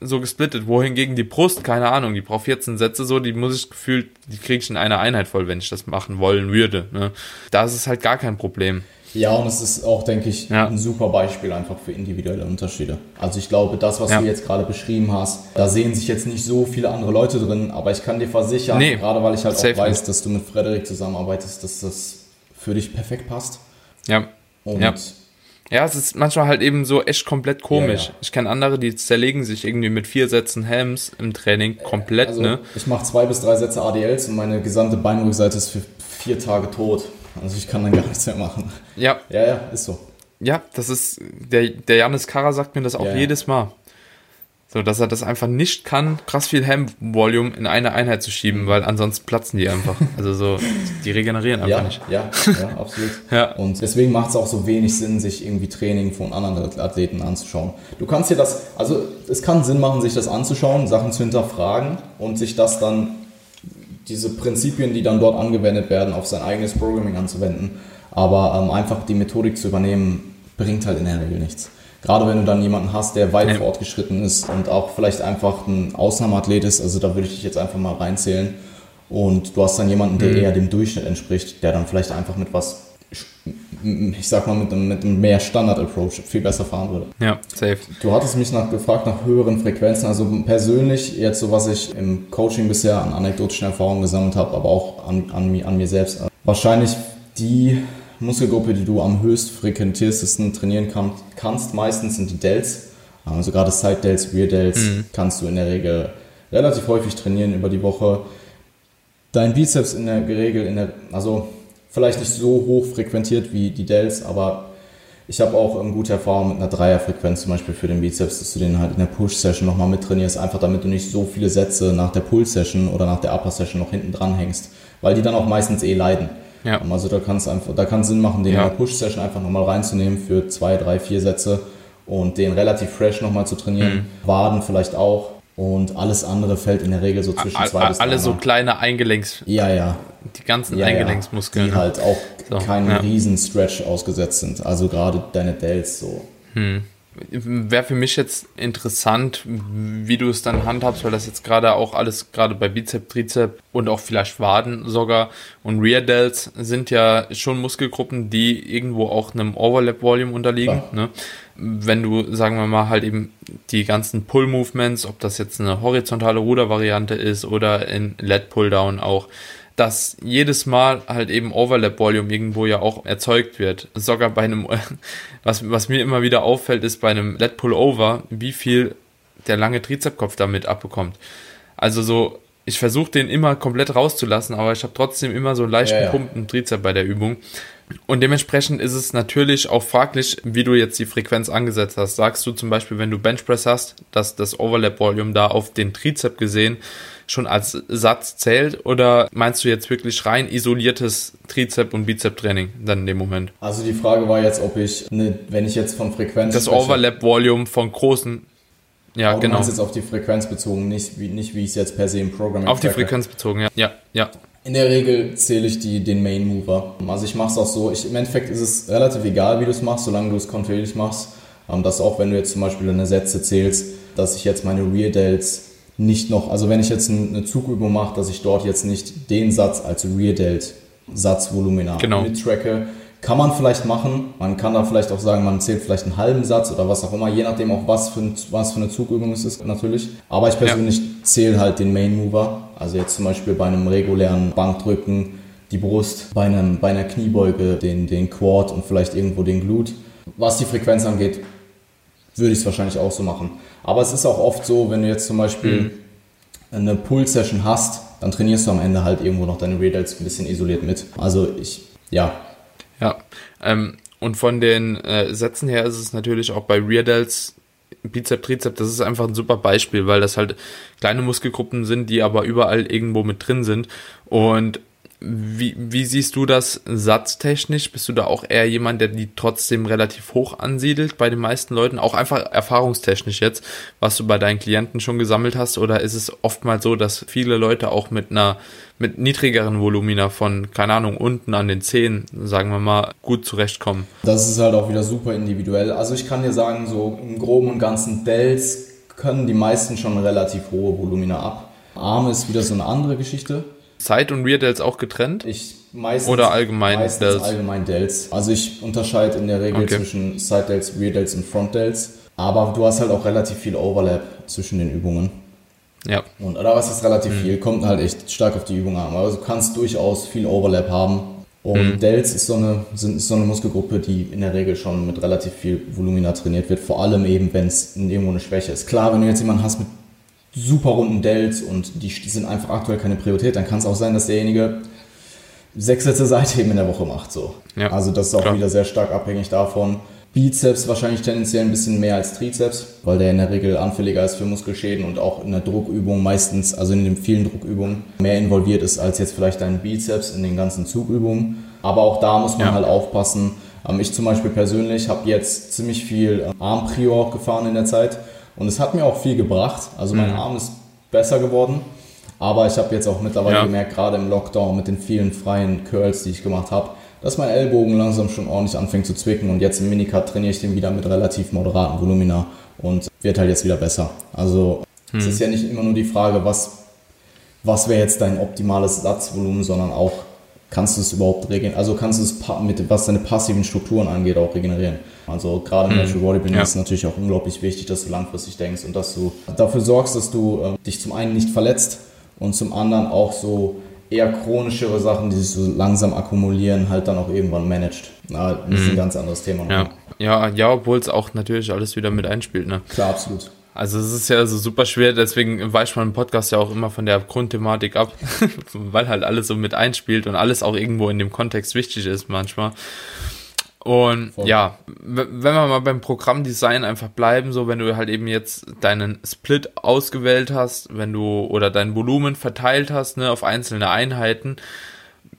so gesplittet. Wohingegen die Brust, keine Ahnung, die braucht 14 Sätze so, die muss ich gefühlt, die kriege ich in einer Einheit voll, wenn ich das machen wollen würde. Ne? Da ist es halt gar kein Problem. Ja, und es ist auch, denke ich, ja. ein super Beispiel einfach für individuelle Unterschiede. Also ich glaube, das, was ja. du jetzt gerade beschrieben hast, da sehen sich jetzt nicht so viele andere Leute drin, aber ich kann dir versichern, nee, gerade weil ich halt auch weiß, dass du mit Frederik zusammenarbeitest, dass das für dich perfekt passt. Ja. Und ja. Ja, es ist manchmal halt eben so echt komplett komisch. Ja, ja. Ich kenne andere, die zerlegen sich irgendwie mit vier Sätzen Helms im Training komplett, also, ne? Ich mache zwei bis drei Sätze ADLs und meine gesamte Beinrückseite ist für vier Tage tot. Also ich kann dann gar nichts mehr machen. Ja. Ja, ja, ist so. Ja, das ist, der, der Janis Kara sagt mir das auch ja, jedes Mal. So, dass er das einfach nicht kann, krass viel Ham-Volume in eine Einheit zu schieben, weil ansonsten platzen die einfach. Also so, die regenerieren einfach ja, nicht. Ja, ja, absolut. ja. Und deswegen macht es auch so wenig Sinn, sich irgendwie Training von anderen Athleten anzuschauen. Du kannst dir das, also es kann Sinn machen, sich das anzuschauen, Sachen zu hinterfragen und sich das dann, diese Prinzipien, die dann dort angewendet werden, auf sein eigenes Programming anzuwenden. Aber ähm, einfach die Methodik zu übernehmen, bringt halt in der Regel nichts. Gerade wenn du dann jemanden hast, der weit ja. fortgeschritten ist und auch vielleicht einfach ein Ausnahmeathlet ist, also da würde ich dich jetzt einfach mal reinzählen. Und du hast dann jemanden, der mhm. eher dem Durchschnitt entspricht, der dann vielleicht einfach mit was, ich sag mal, mit einem, mit einem mehr Standard-Approach viel besser fahren würde. Ja, safe. Du hattest mich nach, gefragt nach höheren Frequenzen. Also persönlich, jetzt so was ich im Coaching bisher an anekdotischen Erfahrungen gesammelt habe, aber auch an, an, an mir selbst. Wahrscheinlich die Muskelgruppe, die du am höchst frequentiertesten trainieren kann, kannst, meistens sind die Delts. Also gerade Side Delts, Rear Delts mhm. kannst du in der Regel relativ häufig trainieren über die Woche. Dein Bizeps in der Regel, in der, also vielleicht nicht so hoch frequentiert wie die Delts, aber ich habe auch eine gute Erfahrung mit einer Dreierfrequenz zum Beispiel für den Bizeps, dass du den halt in der Push-Session nochmal mittrainierst, einfach damit du nicht so viele Sätze nach der Pull-Session oder nach der Upper-Session noch hinten dran hängst, weil die dann auch meistens eh leiden. Ja. Also da kann es einfach, da kann Sinn machen, den ja. in der Push-Session einfach nochmal reinzunehmen für zwei, drei, vier Sätze und den relativ fresh nochmal zu trainieren. Mhm. Waden vielleicht auch. Und alles andere fällt in der Regel so zwischen zwei bis drei. Alle so kleine Eingelenks. Ja, ja. Die ganzen ja, Eingelenksmuskeln. Die halt auch so, keinen ja. riesen Stretch ausgesetzt sind. Also gerade deine Dells so. Hm wäre für mich jetzt interessant, wie du es dann handhabst, weil das jetzt gerade auch alles, gerade bei Bizep, Trizep und auch vielleicht Waden sogar und Rear Delts sind ja schon Muskelgruppen, die irgendwo auch einem Overlap-Volume unterliegen. Ne? Wenn du, sagen wir mal, halt eben die ganzen Pull-Movements, ob das jetzt eine horizontale Rudervariante ist oder in Let-Pull-Down auch, dass jedes Mal halt eben Overlap Volume irgendwo ja auch erzeugt wird. Sogar bei einem, was, was mir immer wieder auffällt, ist bei einem Let Pull Over, wie viel der lange Trizepkopf damit abbekommt. Also so, ich versuche den immer komplett rauszulassen, aber ich habe trotzdem immer so einen leichten ja, ja. Pumpen Trizep bei der Übung. Und dementsprechend ist es natürlich auch fraglich, wie du jetzt die Frequenz angesetzt hast. Sagst du zum Beispiel, wenn du Benchpress hast, dass das Overlap Volume da auf den Trizep gesehen schon als Satz zählt oder meinst du jetzt wirklich rein isoliertes Trizep- und Bizep-Training dann in dem Moment? Also die Frage war jetzt, ob ich, ne, wenn ich jetzt von Frequenz Das Overlap-Volume von großen ja, Aber genau. Du jetzt auf die Frequenz bezogen, nicht wie, nicht wie ich es jetzt per se im Programming Auf die Frequenz bezogen, ja. Ja, ja. In der Regel zähle ich die, den Main Mover. Also ich mache es auch so, ich, im Endeffekt ist es relativ egal, wie du es machst, solange du es kontinuierlich machst. Ähm, dass auch wenn du jetzt zum Beispiel deine Sätze zählst, dass ich jetzt meine Rear Delts nicht noch, also wenn ich jetzt eine Zugübung mache, dass ich dort jetzt nicht den Satz als Rear Delt Satzvolumina genau. mittracke. Kann man vielleicht machen. Man kann da vielleicht auch sagen, man zählt vielleicht einen halben Satz oder was auch immer, je nachdem auch was für, ein, was für eine Zugübung es ist natürlich. Aber ich persönlich ja. zähle halt den Main Mover. Also jetzt zum Beispiel bei einem regulären Bankdrücken die Brust, bei, einem, bei einer Kniebeuge den, den Quad und vielleicht irgendwo den Glut. Was die Frequenz angeht, würde ich es wahrscheinlich auch so machen. Aber es ist auch oft so, wenn du jetzt zum Beispiel mhm. eine Pull-Session hast, dann trainierst du am Ende halt irgendwo noch deine Rear Delts ein bisschen isoliert mit. Also ich, ja. Ja, ähm, und von den äh, Sätzen her ist es natürlich auch bei Rear Delts Bizep, Trizep, das ist einfach ein super Beispiel, weil das halt kleine Muskelgruppen sind, die aber überall irgendwo mit drin sind. Und Wie, wie siehst du das satztechnisch? Bist du da auch eher jemand, der die trotzdem relativ hoch ansiedelt bei den meisten Leuten? Auch einfach erfahrungstechnisch jetzt, was du bei deinen Klienten schon gesammelt hast? Oder ist es oftmals so, dass viele Leute auch mit einer, mit niedrigeren Volumina von, keine Ahnung, unten an den Zehen, sagen wir mal, gut zurechtkommen? Das ist halt auch wieder super individuell. Also ich kann dir sagen, so im Groben und Ganzen Dells können die meisten schon relativ hohe Volumina ab. Arm ist wieder so eine andere Geschichte. Side und Rear Dells auch getrennt? Ich meistens, Oder allgemein meistens Dells? allgemein Dells. Also ich unterscheide in der Regel Okay. zwischen Side Dells, Rear Dells und Front Dells. Aber du hast halt auch relativ viel Overlap zwischen den Übungen. Ja. Und, oder was ist relativ viel? Kommt halt echt stark auf die Übung an. Also du kannst durchaus viel Overlap haben. Und Delts ist so, eine, sind, ist so eine Muskelgruppe, die in der Regel schon mit relativ viel Volumina trainiert wird. Vor allem eben, wenn es irgendwo eine Schwäche ist. Klar, wenn du jetzt jemanden hast mit super runden Delts und die, sind einfach aktuell keine Priorität, dann kann es auch sein, dass derjenige sechs Sätze Seitheben in der Woche macht. So. Ja, also das ist auch klar. wieder sehr stark abhängig davon. Bizeps wahrscheinlich tendenziell ein bisschen mehr als Trizeps, weil der in der Regel anfälliger ist für Muskelschäden und auch in der Druckübung meistens, also in den vielen Druckübungen, mehr involviert ist als jetzt vielleicht dein Bizeps in den ganzen Zugübungen. Aber auch da muss man Ja. halt aufpassen. Ähm, Ich zum Beispiel persönlich habe jetzt ziemlich viel ähm, Arm-Prio gefahren in der Zeit und es hat mir auch viel gebracht. Also mein Arm ist besser geworden. Aber ich habe jetzt auch mittlerweile Ja. gemerkt, gerade im Lockdown mit den vielen freien Curls, die ich gemacht habe, dass mein Ellbogen langsam schon ordentlich anfängt zu zwicken. Und jetzt im Minicut trainiere ich den wieder mit relativ moderaten Volumina und wird halt jetzt wieder besser. Also es ist ja nicht immer nur die Frage, was, was wäre jetzt dein optimales Satzvolumen, sondern auch, kannst du es überhaupt regenerieren? Also kannst du es mit, was deine passiven Strukturen angeht, auch regenerieren. Also gerade im Natural Bodybuilding Ja. ist es natürlich auch unglaublich wichtig, dass du langfristig denkst und dass du dafür sorgst, dass du äh, dich zum einen nicht verletzt und zum anderen auch so eher chronischere Sachen, die sich so langsam akkumulieren, halt dann auch irgendwann managt. Na, das ist ein ganz anderes Thema. Mhm. Ja, ja, ja obwohl es auch natürlich alles wieder mit einspielt, ne? Klar, absolut. Also es ist ja so super schwer, deswegen weicht man im Podcast ja auch immer von der Grundthematik ab, weil halt alles so mit einspielt und alles auch irgendwo in dem Kontext wichtig ist manchmal. Und Voll. ja, wenn wir mal beim Programmdesign einfach bleiben, so wenn du halt eben jetzt deinen Split ausgewählt hast, wenn du oder dein Volumen verteilt hast, ne, auf einzelne Einheiten,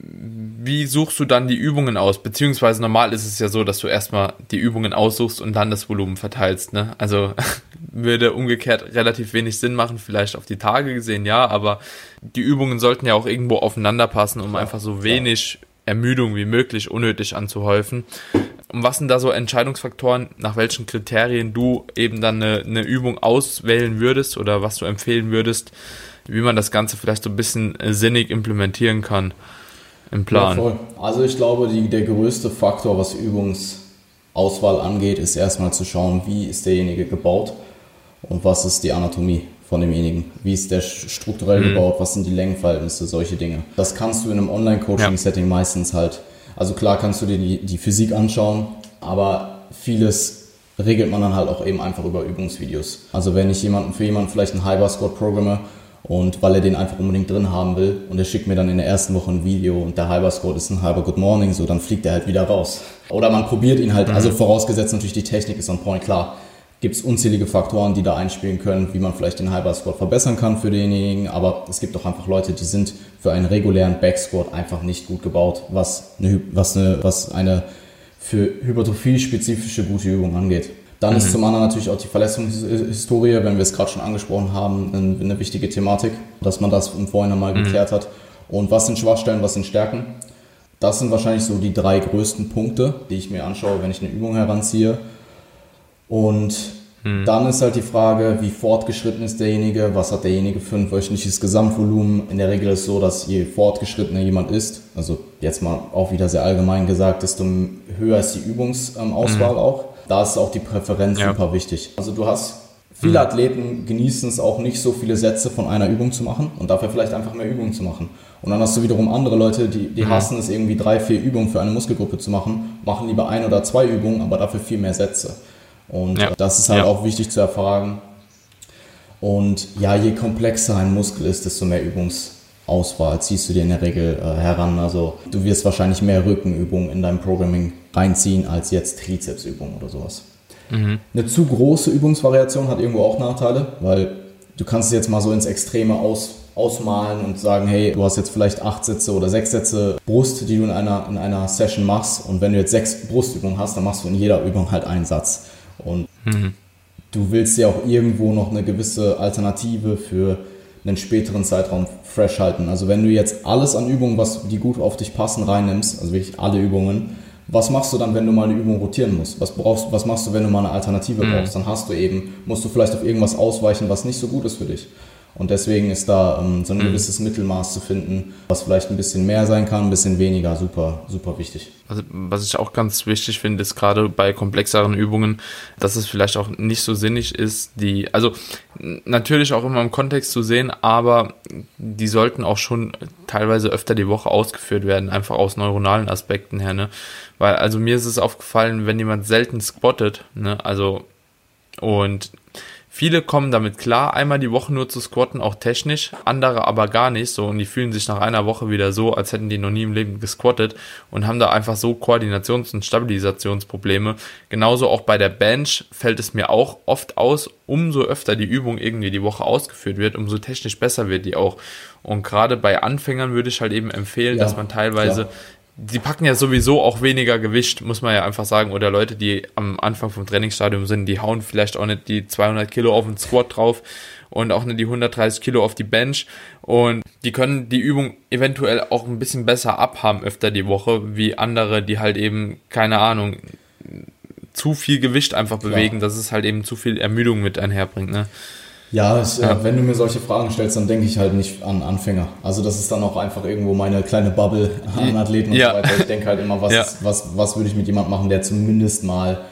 wie suchst du dann die Übungen aus? Beziehungsweise normal ist es ja so, dass du erstmal die Übungen aussuchst und dann das Volumen verteilst, ne? Also würde umgekehrt relativ wenig Sinn machen, vielleicht auf die Tage gesehen, ja, aber die Übungen sollten ja auch irgendwo aufeinander passen, um einfach so wenig Ermüdung wie möglich unnötig anzuhäufen. Und was sind da so Entscheidungsfaktoren, nach welchen Kriterien du eben dann eine, eine Übung auswählen würdest oder was du empfehlen würdest, wie man das Ganze vielleicht so ein bisschen äh, sinnig implementieren kann im Plan? Ja. Also ich glaube, die, der größte Faktor, was Übungsauswahl angeht, ist erstmal zu schauen, wie ist derjenige gebaut und was ist die Anatomie von demjenigen. Wie ist der strukturell gebaut, was sind die Längenverhältnisse, solche Dinge. Das kannst du in einem Online-Coaching-Setting meistens halt, also klar kannst du dir die, die Physik anschauen, aber vieles regelt man dann halt auch eben einfach über Übungsvideos. Also wenn ich jemanden für jemanden vielleicht einen Bar Squat programme und weil er den einfach unbedingt drin haben will und er schickt mir dann in der ersten Woche ein Video und der Bar Squat ist ein Bar Good Morning, so dann fliegt er halt wieder raus. Oder man probiert ihn halt, also vorausgesetzt natürlich die Technik ist on point, klar. Gibt es unzählige Faktoren, die da einspielen können, wie man vielleicht den Squat verbessern kann für denjenigen, aber es gibt auch einfach Leute, die sind für einen regulären Back Squat einfach nicht gut gebaut, was eine, was eine, was eine für Hypertrophie spezifische gute Übung angeht. Dann ist zum anderen natürlich auch die Verletzungshistorie, wenn wir es gerade schon angesprochen haben, ein- eine wichtige Thematik, dass man das im Vorhinein mal geklärt hat. Und was sind Schwachstellen, was sind Stärken? Das sind wahrscheinlich so die drei größten Punkte, die ich mir anschaue, wenn ich eine Übung heranziehe. Und dann ist halt die Frage, wie fortgeschritten ist derjenige, was hat derjenige für ein wöchentliches Gesamtvolumen. In der Regel ist es so, dass je fortgeschrittener jemand ist, also jetzt mal auch wieder sehr allgemein gesagt, desto höher ist die Übungsauswahl auch. Da ist auch die Präferenz Ja. super wichtig. Also du hast viele Athleten genießen es auch nicht so viele Sätze von einer Übung zu machen und dafür vielleicht einfach mehr Übungen zu machen. Und dann hast du wiederum andere Leute, die, die hassen es irgendwie drei, vier Übungen für eine Muskelgruppe zu machen, machen lieber ein oder zwei Übungen, aber dafür viel mehr Sätze. Und Ja. das ist halt Ja. auch wichtig zu erfragen. Und ja, je komplexer ein Muskel ist, desto mehr Übungsauswahl ziehst du dir in der Regel äh, heran. Also du wirst wahrscheinlich mehr Rückenübungen in deinem Programming reinziehen als jetzt Trizepsübungen oder sowas. Eine zu große Übungsvariation hat irgendwo auch Nachteile, weil du kannst es jetzt mal so ins Extreme aus, ausmalen und sagen, hey, du hast jetzt vielleicht acht Sätze oder sechs Sätze Brust, die du in einer, in einer Session machst. Und wenn du jetzt sechs Brustübungen hast, dann machst du in jeder Übung halt einen Satz. Und mhm. du willst ja auch irgendwo noch eine gewisse Alternative für einen späteren Zeitraum fresh halten. Also wenn du jetzt alles an Übungen, was die gut auf dich passen, reinnimmst, also wirklich alle Übungen, was machst du dann, wenn du mal eine Übung rotieren musst? Was brauchst, was machst du, wenn du mal eine Alternative mhm. brauchst? Dann hast du eben, musst du vielleicht auf irgendwas ausweichen, was nicht so gut ist für dich. Und deswegen ist da ähm, so ein mhm. gewisses Mittelmaß zu finden, was vielleicht ein bisschen mehr sein kann, ein bisschen weniger, super, super wichtig. Also, was ich auch ganz wichtig finde, ist gerade bei komplexeren Übungen, dass es vielleicht auch nicht so sinnig ist, die, also natürlich auch immer im Kontext zu sehen, aber die sollten auch schon teilweise öfter die Woche ausgeführt werden, einfach aus neuronalen Aspekten her, ne? Weil, also mir ist es aufgefallen, wenn jemand selten squattet, ne, also und Viele kommen damit klar, einmal die Woche nur zu squatten, auch technisch, andere aber gar nicht so und die fühlen sich nach einer Woche wieder so, als hätten die noch nie im Leben gesquattet und haben da einfach so Koordinations- und Stabilisationsprobleme. Genauso auch bei der Bench fällt es mir auch oft aus, umso öfter die Übung irgendwie die Woche ausgeführt wird, umso technisch besser wird die auch. Und gerade bei Anfängern würde ich halt eben empfehlen, ja, dass man teilweise klar die packen ja sowieso auch weniger Gewicht, muss man ja einfach sagen. Oder Leute, die am Anfang vom Trainingsstadium sind, die hauen vielleicht auch nicht die 200 Kilo auf den Squat drauf und auch nicht die 130 Kilo auf die Bench. Und die können die Übung eventuell auch ein bisschen besser abhaben öfter die Woche, wie andere, die halt eben, keine Ahnung, zu viel Gewicht einfach bewegen, ja. dass es halt eben zu viel Ermüdung mit einherbringt. Ne? Ja, ich, äh, ja. Wenn du mir solche Fragen stellst, dann denke ich halt nicht an Anfänger. Also das ist dann auch einfach irgendwo meine kleine Bubble an Athleten und ja. so weiter. Ich denke halt immer, was, ja. was, was würde ich mit jemandem machen, der zumindest mal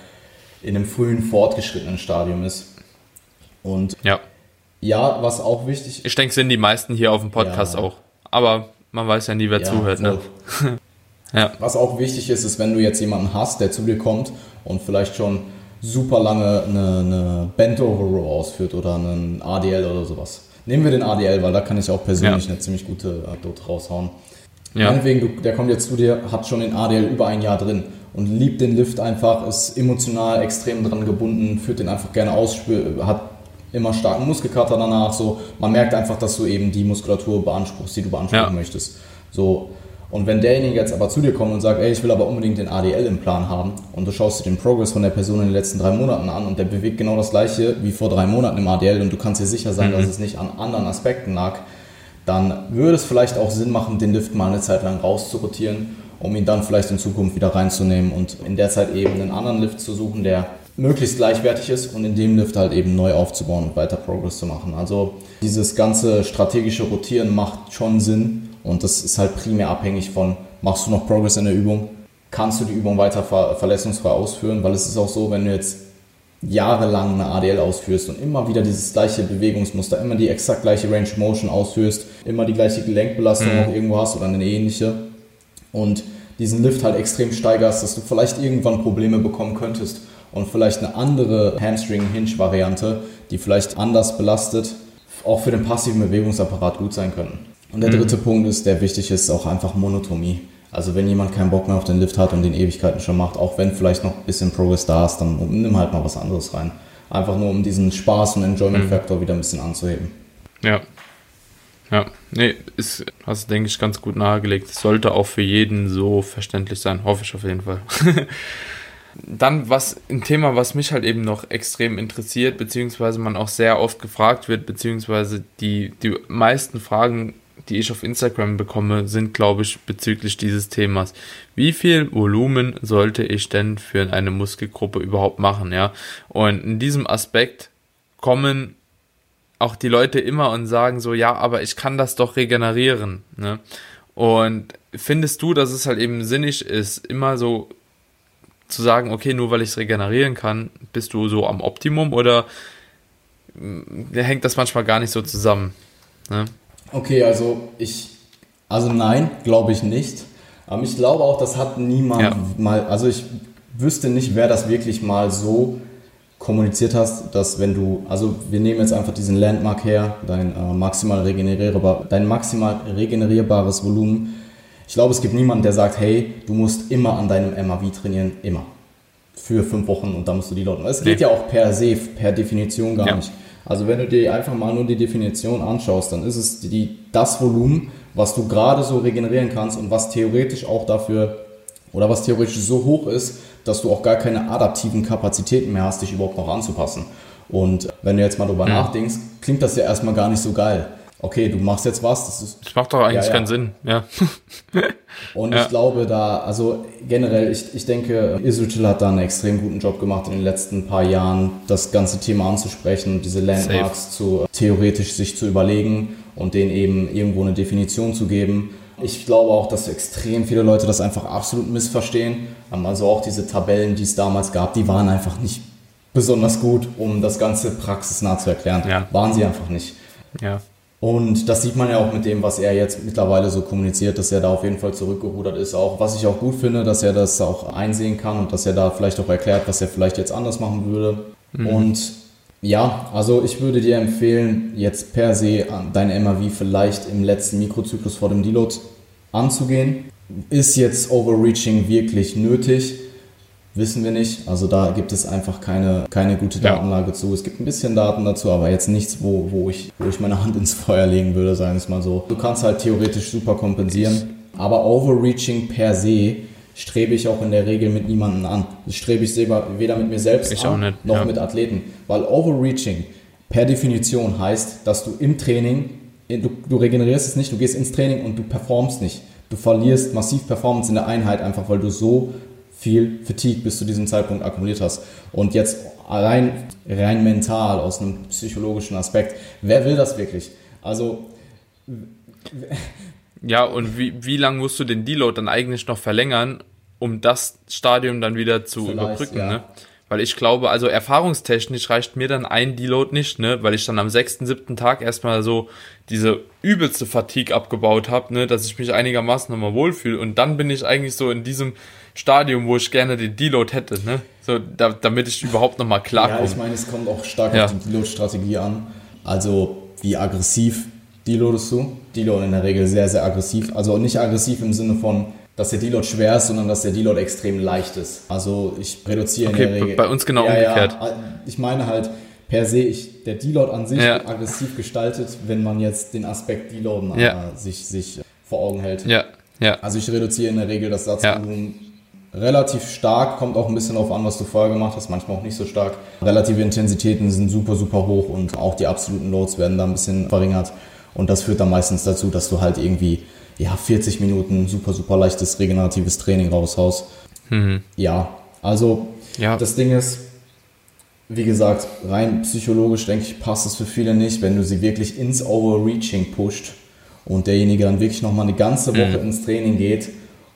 in einem frühen fortgeschrittenen Stadium ist. Und ja, ja was auch wichtig Ich denke, sind die meisten hier auf dem Podcast auch. Aber man weiß ja nie, wer zuhört. Ne? ja. Was auch wichtig ist, ist, wenn du jetzt jemanden hast, der zu dir kommt und vielleicht schon super lange eine, eine Bent Over Row ausführt oder einen ADL oder sowas. Nehmen wir den ADL, weil da kann ich auch persönlich ja. eine ziemlich gute Anekdote raushauen. Ja. Meinetwegen, der kommt jetzt zu dir, hat schon den ADL über ein Jahr drin und liebt den Lift einfach, ist emotional extrem dran gebunden, führt den einfach gerne aus, hat immer starken Muskelkater danach. So, man merkt einfach, dass du eben die Muskulatur beanspruchst, die du beanspruchen ja. möchtest. So, und wenn derjenige jetzt aber zu dir kommt und sagt, ey, ich will aber unbedingt den ADL im Plan haben und du schaust dir den Progress von der Person in den letzten drei Monaten an und der bewegt genau das gleiche wie vor drei Monaten im ADL und du kannst dir sicher sein, mhm. dass es nicht an anderen Aspekten lag, dann würde es vielleicht auch Sinn machen, den Lift mal eine Zeit lang rauszurotieren, um ihn dann vielleicht in Zukunft wieder reinzunehmen und in der Zeit eben einen anderen Lift zu suchen, der möglichst gleichwertig ist und in dem Lift halt eben neu aufzubauen und weiter Progress zu machen. Also dieses ganze strategische Rotieren macht schon Sinn, und das ist halt primär abhängig von, machst du noch Progress in der Übung? Kannst du die Übung weiter ver verletzungsfrei ausführen? Weil es ist auch so, wenn du jetzt jahrelang eine ADL ausführst und immer wieder dieses gleiche Bewegungsmuster, immer die exakt gleiche Range Motion ausführst, immer die gleiche Gelenkbelastung mhm. auch irgendwo hast oder eine ähnliche und diesen Lift halt extrem steigerst, dass du vielleicht irgendwann Probleme bekommen könntest und vielleicht eine andere Hamstring-Hinge-Variante, die vielleicht anders belastet, auch für den passiven Bewegungsapparat gut sein können. Und der dritte mhm. Punkt ist, der wichtig ist, auch einfach Monotomie. Also wenn jemand keinen Bock mehr auf den Lift hat und den Ewigkeiten schon macht, auch wenn vielleicht noch ein bisschen Progress da ist, dann nimm halt mal was anderes rein. Einfach nur, um diesen Spaß und Enjoyment-Faktor mhm. wieder ein bisschen anzuheben. Ja. Ja, nee, ist, hast du, denke ich, ganz gut nahegelegt. Sollte auch für jeden so verständlich sein, hoffe ich auf jeden Fall. Dann was ein Thema, was mich halt eben noch extrem interessiert, beziehungsweise man auch sehr oft gefragt wird, beziehungsweise die, die meisten Fragen die ich auf Instagram bekomme, sind, glaube ich, bezüglich dieses Themas. Wie viel Volumen sollte ich denn für eine Muskelgruppe überhaupt machen, ja? Und in diesem Aspekt kommen auch die Leute immer und sagen so, ja, aber ich kann das doch regenerieren, ne? Und findest du, dass es halt eben sinnig ist, immer so zu sagen, okay, nur weil ich es regenerieren kann, bist du so am Optimum oder mm, hängt das manchmal gar nicht so zusammen? Ne? Okay, also ich, also nein, glaube ich nicht. Aber ich glaube auch, das hat niemand ja. mal, also ich wüsste nicht, wer das wirklich mal so kommuniziert hast, dass wenn du, also wir nehmen jetzt einfach diesen Landmark her, dein äh, maximal regenerierbar, dein maximal regenerierbares Volumen. Ich glaube, es gibt niemanden, der sagt, hey, du musst immer an deinem MAV trainieren, immer. Für fünf Wochen und dann musst du die Leute. Es geht nee. ja auch per se, per Definition gar ja. nicht. Also wenn du dir einfach mal nur die Definition anschaust, dann ist es die, das Volumen, was du gerade so regenerieren kannst und was theoretisch auch dafür oder was theoretisch so hoch ist, dass du auch gar keine adaptiven Kapazitäten mehr hast, dich überhaupt noch anzupassen. Und wenn du jetzt mal drüber ja. nachdenkst, klingt das ja erstmal gar nicht so geil. Okay, du machst jetzt was. Das, ist, das macht doch eigentlich ja, ja. keinen Sinn, ja. Und ich glaube da, also generell, ich, ich denke, Israel hat da einen extrem guten Job gemacht in den letzten paar Jahren, das ganze Thema anzusprechen, diese Landmarks Safe. zu theoretisch sich zu überlegen und denen eben irgendwo eine Definition zu geben. Ich glaube auch, dass extrem viele Leute das einfach absolut missverstehen. Also auch diese Tabellen, die es damals gab, die waren einfach nicht besonders gut, um das Ganze praxisnah zu erklären. Ja. Waren sie einfach nicht. Ja. Und das sieht man ja auch mit dem, was er jetzt mittlerweile so kommuniziert, dass er da auf jeden Fall zurückgerudert ist. Auch was ich auch gut finde, dass er das auch einsehen kann und dass er da vielleicht auch erklärt, was er vielleicht jetzt anders machen würde. Mhm. Und ja, also ich würde dir empfehlen, jetzt per se dein MAV vielleicht im letzten Mikrozyklus vor dem Deload anzugehen. Ist jetzt Overreaching wirklich nötig? Wissen wir nicht. Also da gibt es einfach keine, keine gute Datenlage ja. zu. Es gibt ein bisschen Daten dazu, aber jetzt nichts, wo, wo, ich, wo ich meine Hand ins Feuer legen würde, sagen wir es mal so. Du kannst halt theoretisch super kompensieren, aber Overreaching per se strebe ich auch in der Regel mit niemandem an. Das strebe ich weder mit mir selbst ich an, noch ja. mit Athleten. Weil Overreaching per Definition heißt, dass du im Training, du, du regenerierst es nicht, du gehst ins Training und du performst nicht. Du verlierst massiv Performance in der Einheit, einfach weil du so viel Fatigue bis zu diesem Zeitpunkt akkumuliert hast. Und jetzt rein, rein mental, aus einem psychologischen Aspekt, wer will das wirklich? Also. Ja, und wie, wie lange musst du den Deload dann eigentlich noch verlängern, um das Stadium dann wieder zu überbrücken, ja. ne? Weil ich glaube, also erfahrungstechnisch reicht mir dann ein Deload nicht, ne? Weil ich dann am sechsten, siebten Tag erstmal so diese übelste Fatigue abgebaut habe, ne? Dass ich mich einigermaßen nochmal wohlfühle. Und dann bin ich eigentlich so in diesem Stadium, wo ich gerne den Deload hätte, ne? So, da, damit ich überhaupt nochmal klarkomme. Ja, ich meine, es kommt auch stark ja. auf die Deload-Strategie an. Also, wie aggressiv deloadest du? Deload in der Regel sehr, sehr aggressiv. Also nicht aggressiv im Sinne von, dass der Deload schwer ist, sondern dass der Deload extrem leicht ist. Also ich reduziere okay, in der Regel. Bei uns genau ja, umgekehrt. Ja, ich meine halt per se, ich, der Deload an sich ja. aggressiv gestaltet, wenn man jetzt den Aspekt Deloaden ja. sich, sich vor Augen hält. Ja. Ja. Also ich reduziere in der Regel das Satzvolumen relativ stark, kommt auch ein bisschen darauf an, was du vorher gemacht hast, manchmal auch nicht so stark. Relative Intensitäten sind super, super hoch und auch die absoluten Loads werden da ein bisschen verringert. Und das führt dann meistens dazu, dass du halt irgendwie ja, 40 Minuten super, super leichtes regeneratives Training raushaust. Mhm. Ja, also ja. das Ding ist, wie gesagt, rein psychologisch denke ich, passt es für viele nicht, wenn du sie wirklich ins Overreaching pusht und derjenige dann wirklich nochmal eine ganze Woche mhm. ins Training geht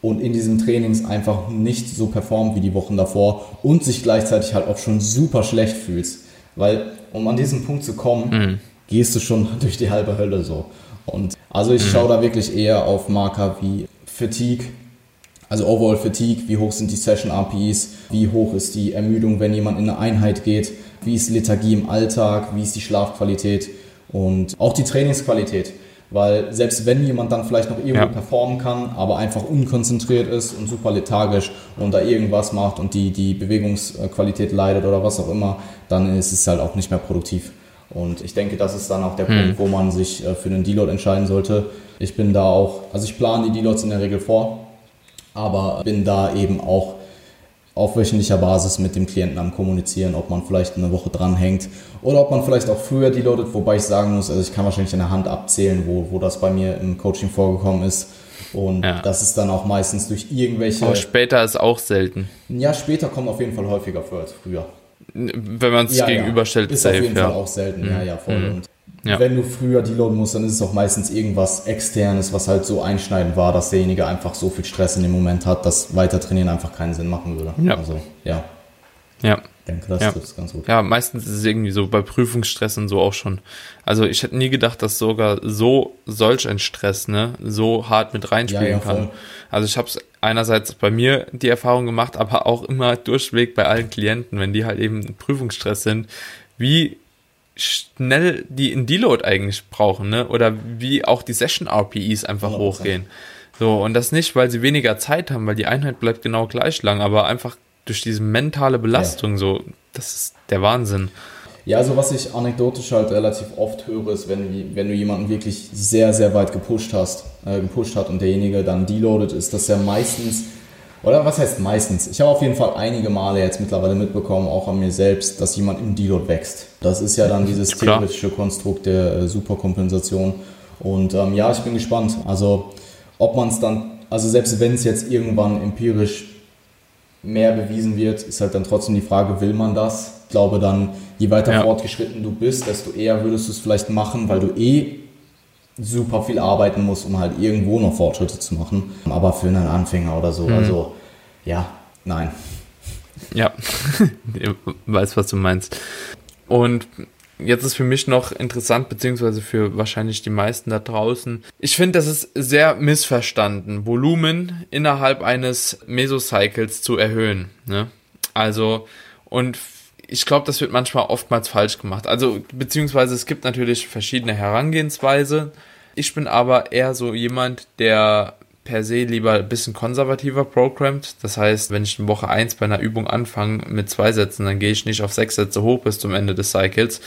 und in diesem Trainings einfach nicht so performt wie die Wochen davor und sich gleichzeitig halt auch schon super schlecht fühlst. Weil, um an diesen Punkt zu kommen, mhm. gehst du schon durch die halbe Hölle so. Und also ich mhm. schaue da wirklich eher auf Marker wie Fatigue, also Overall Fatigue, wie hoch sind die Session RPEs, wie hoch ist die Ermüdung, wenn jemand in eine Einheit geht, wie ist Lethargie im Alltag, wie ist die Schlafqualität und auch die Trainingsqualität. Weil selbst wenn jemand dann vielleicht noch irgendwo ja. performen kann, aber einfach unkonzentriert ist und super lethargisch und da irgendwas macht und die, die Bewegungsqualität leidet oder was auch immer, dann ist es halt auch nicht mehr produktiv. Und ich denke, das ist dann auch der hm. Punkt, wo man sich äh, für einen Deload entscheiden sollte. Ich bin da auch, also ich plane die Deloads in der Regel vor, aber bin da eben auch auf wöchentlicher Basis mit dem Klienten am Kommunizieren, ob man vielleicht eine Woche dranhängt oder ob man vielleicht auch früher deloadet, wobei ich sagen muss, also ich kann wahrscheinlich in der Hand abzählen, wo, wo das bei mir im Coaching vorgekommen ist. Und ja. das ist dann auch meistens durch irgendwelche. Aber später ist auch selten. Ja, später kommt auf jeden Fall häufiger vor als früher. Wenn man es ja, gegenüberstellt, ja. ist safe, auf jeden. Fall auch selten. Mhm. Ja, ja, voll. Mhm. Und ja. wenn du früher deloaden musst, dann ist es auch meistens irgendwas externes, was halt so einschneidend war, dass derjenige einfach so viel Stress in dem Moment hat, dass weiter trainieren einfach keinen Sinn machen würde. Ja. Also, ja. Ja. Ich denke, das ja. ist ganz gut. Ja, meistens ist es irgendwie so bei Prüfungsstress und so auch schon. Also ich hätte nie gedacht, dass sogar so solch ein Stress, ne, so hart mit reinspielen ja, ja, kann. Also ich habe es einerseits bei mir die Erfahrung gemacht, aber auch immer durchweg bei allen Klienten, wenn die halt eben Prüfungsstress sind, wie schnell die in Deload eigentlich brauchen, ne? Oder wie auch die Session RPEs einfach ja, hochgehen. So, und das nicht, weil sie weniger Zeit haben, weil die Einheit bleibt genau gleich lang, aber einfach durch diese mentale Belastung, ja. so, das ist der Wahnsinn. Ja, also was ich anekdotisch halt relativ oft höre, ist, wenn, wenn du jemanden wirklich sehr, sehr weit gepusht hast, äh, gepusht hat und derjenige dann deloadet ist, dass er meistens, oder was heißt meistens? Ich habe auf jeden Fall einige Male jetzt mittlerweile mitbekommen, auch an mir selbst, dass jemand im Deload wächst. Das ist ja dann dieses theoretische Konstrukt der äh, Superkompensation. Und ähm, ja, ich bin gespannt. Also ob man es dann, also selbst wenn es jetzt irgendwann empirisch mehr bewiesen wird, ist halt dann trotzdem die Frage, will man das? Ich glaube dann, je weiter ja. fortgeschritten du bist, desto eher würdest du es vielleicht machen, weil du eh super viel arbeiten musst, um halt irgendwo noch Fortschritte zu machen. Aber für einen Anfänger oder so, mhm. also ja, nein. Ja, ich weiß, was du meinst. Und Jetzt ist für mich noch interessant, beziehungsweise für wahrscheinlich die meisten da draußen. Ich finde, das ist sehr missverstanden, Volumen innerhalb eines Mesocycles zu erhöhen. Ne? Also, und ich glaube, das wird manchmal oftmals falsch gemacht. Also, beziehungsweise es gibt natürlich verschiedene Herangehensweise. Ich bin aber eher so jemand, der per se lieber ein bisschen konservativer programmt. Das heißt, wenn ich in Woche 1 bei einer Übung anfange mit zwei Sätzen, dann gehe ich nicht auf sechs Sätze hoch bis zum Ende des Cycles,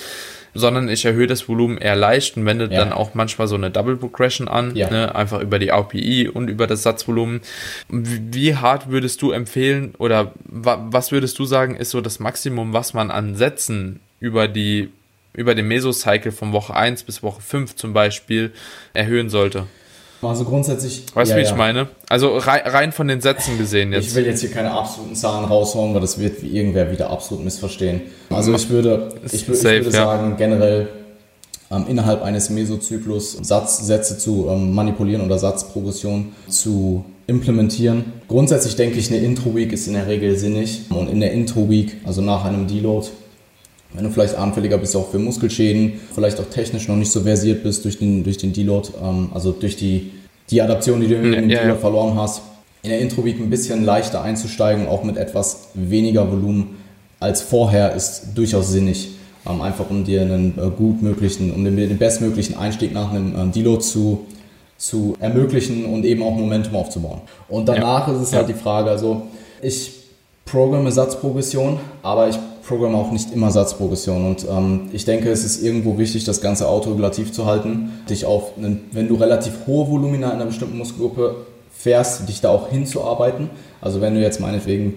sondern ich erhöhe das Volumen eher leicht und wende ja. dann auch manchmal so eine Double Progression an, ja. ne, einfach über die API und über das Satzvolumen. Wie hart würdest du empfehlen oder was würdest du sagen, ist so das Maximum, was man an Sätzen über die über den Mesocycle von Woche 1 bis Woche 5 zum Beispiel erhöhen sollte? Also grundsätzlich. Weißt du, ja, wie ich ja. meine? Also rein, rein, von den Sätzen gesehen jetzt. Ich will jetzt hier keine absoluten Zahlen raushauen, weil das wird irgendwer wieder absolut missverstehen. Also ich würde, ich, würde, Safe, ich würde sagen, ja. generell ähm, innerhalb eines Mesozyklus Satzsätze zu ähm, manipulieren oder Satzprogression zu implementieren. Grundsätzlich denke ich, eine Intro-Week ist in der Regel sinnig. Und in der Intro-Week, also nach einem Deload, wenn du vielleicht anfälliger bist auch für Muskelschäden, vielleicht auch technisch noch nicht so versiert bist durch den, durch den Deload, ähm, also durch die, die Adaption, die du dem ja, Deload ja. verloren hast, in der Intro-Week ein bisschen leichter einzusteigen, auch mit etwas weniger Volumen als vorher, ist durchaus sinnig. Ähm, einfach um dir einen äh, gut möglichen, um den, den bestmöglichen Einstieg nach einem äh, Deload zu, zu ermöglichen und eben auch Momentum aufzubauen. Und danach ja. ist es halt die Frage, also ich programme Satzprogression, aber ich programme auch nicht immer Satzprogression. Und ähm, ich denke, es ist irgendwo wichtig, das Ganze autoregulativ zu halten. Dich auf, einen, wenn du relativ hohe Volumina in einer bestimmten Muskelgruppe fährst, dich da auch hinzuarbeiten. Also wenn du jetzt meinetwegen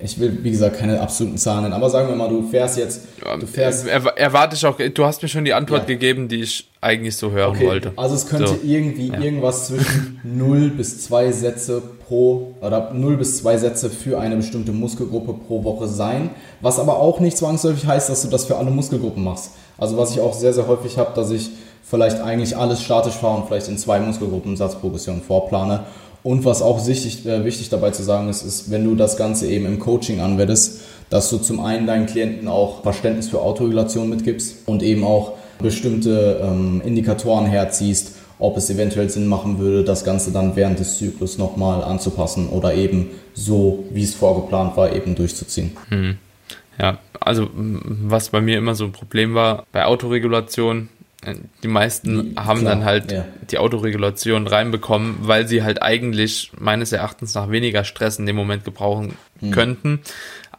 ich will, wie gesagt, keine absoluten Zahlen nennen, aber sagen wir mal, du fährst jetzt. du fährst, er, erwarte ich auch, du hast mir schon die Antwort ja. gegeben, die ich eigentlich so hören okay. wollte. Also es könnte so. irgendwie ja. irgendwas zwischen 0 bis 2 Sätze pro oder 0 bis 2 Sätze für eine bestimmte Muskelgruppe pro Woche sein, was aber auch nicht zwangsläufig heißt, dass du das für alle Muskelgruppen machst. Also was ich auch sehr, sehr häufig habe, dass ich vielleicht eigentlich alles statisch fahre und vielleicht in zwei Muskelgruppen Satzprogression vorplane und was auch wichtig, äh, wichtig dabei zu sagen ist, ist, wenn du das Ganze eben im Coaching anwendest, dass du zum einen deinen Klienten auch Verständnis für Autoregulation mitgibst und eben auch bestimmte ähm, Indikatoren herziehst, ob es eventuell Sinn machen würde, das Ganze dann während des Zyklus nochmal anzupassen oder eben so, wie es vorgeplant war, eben durchzuziehen. Hm. Ja, also was bei mir immer so ein Problem war bei Autoregulation, die meisten haben Klar, dann halt ja. die Autoregulation reinbekommen, weil sie halt eigentlich meines Erachtens nach weniger Stress in dem Moment gebrauchen hm. könnten.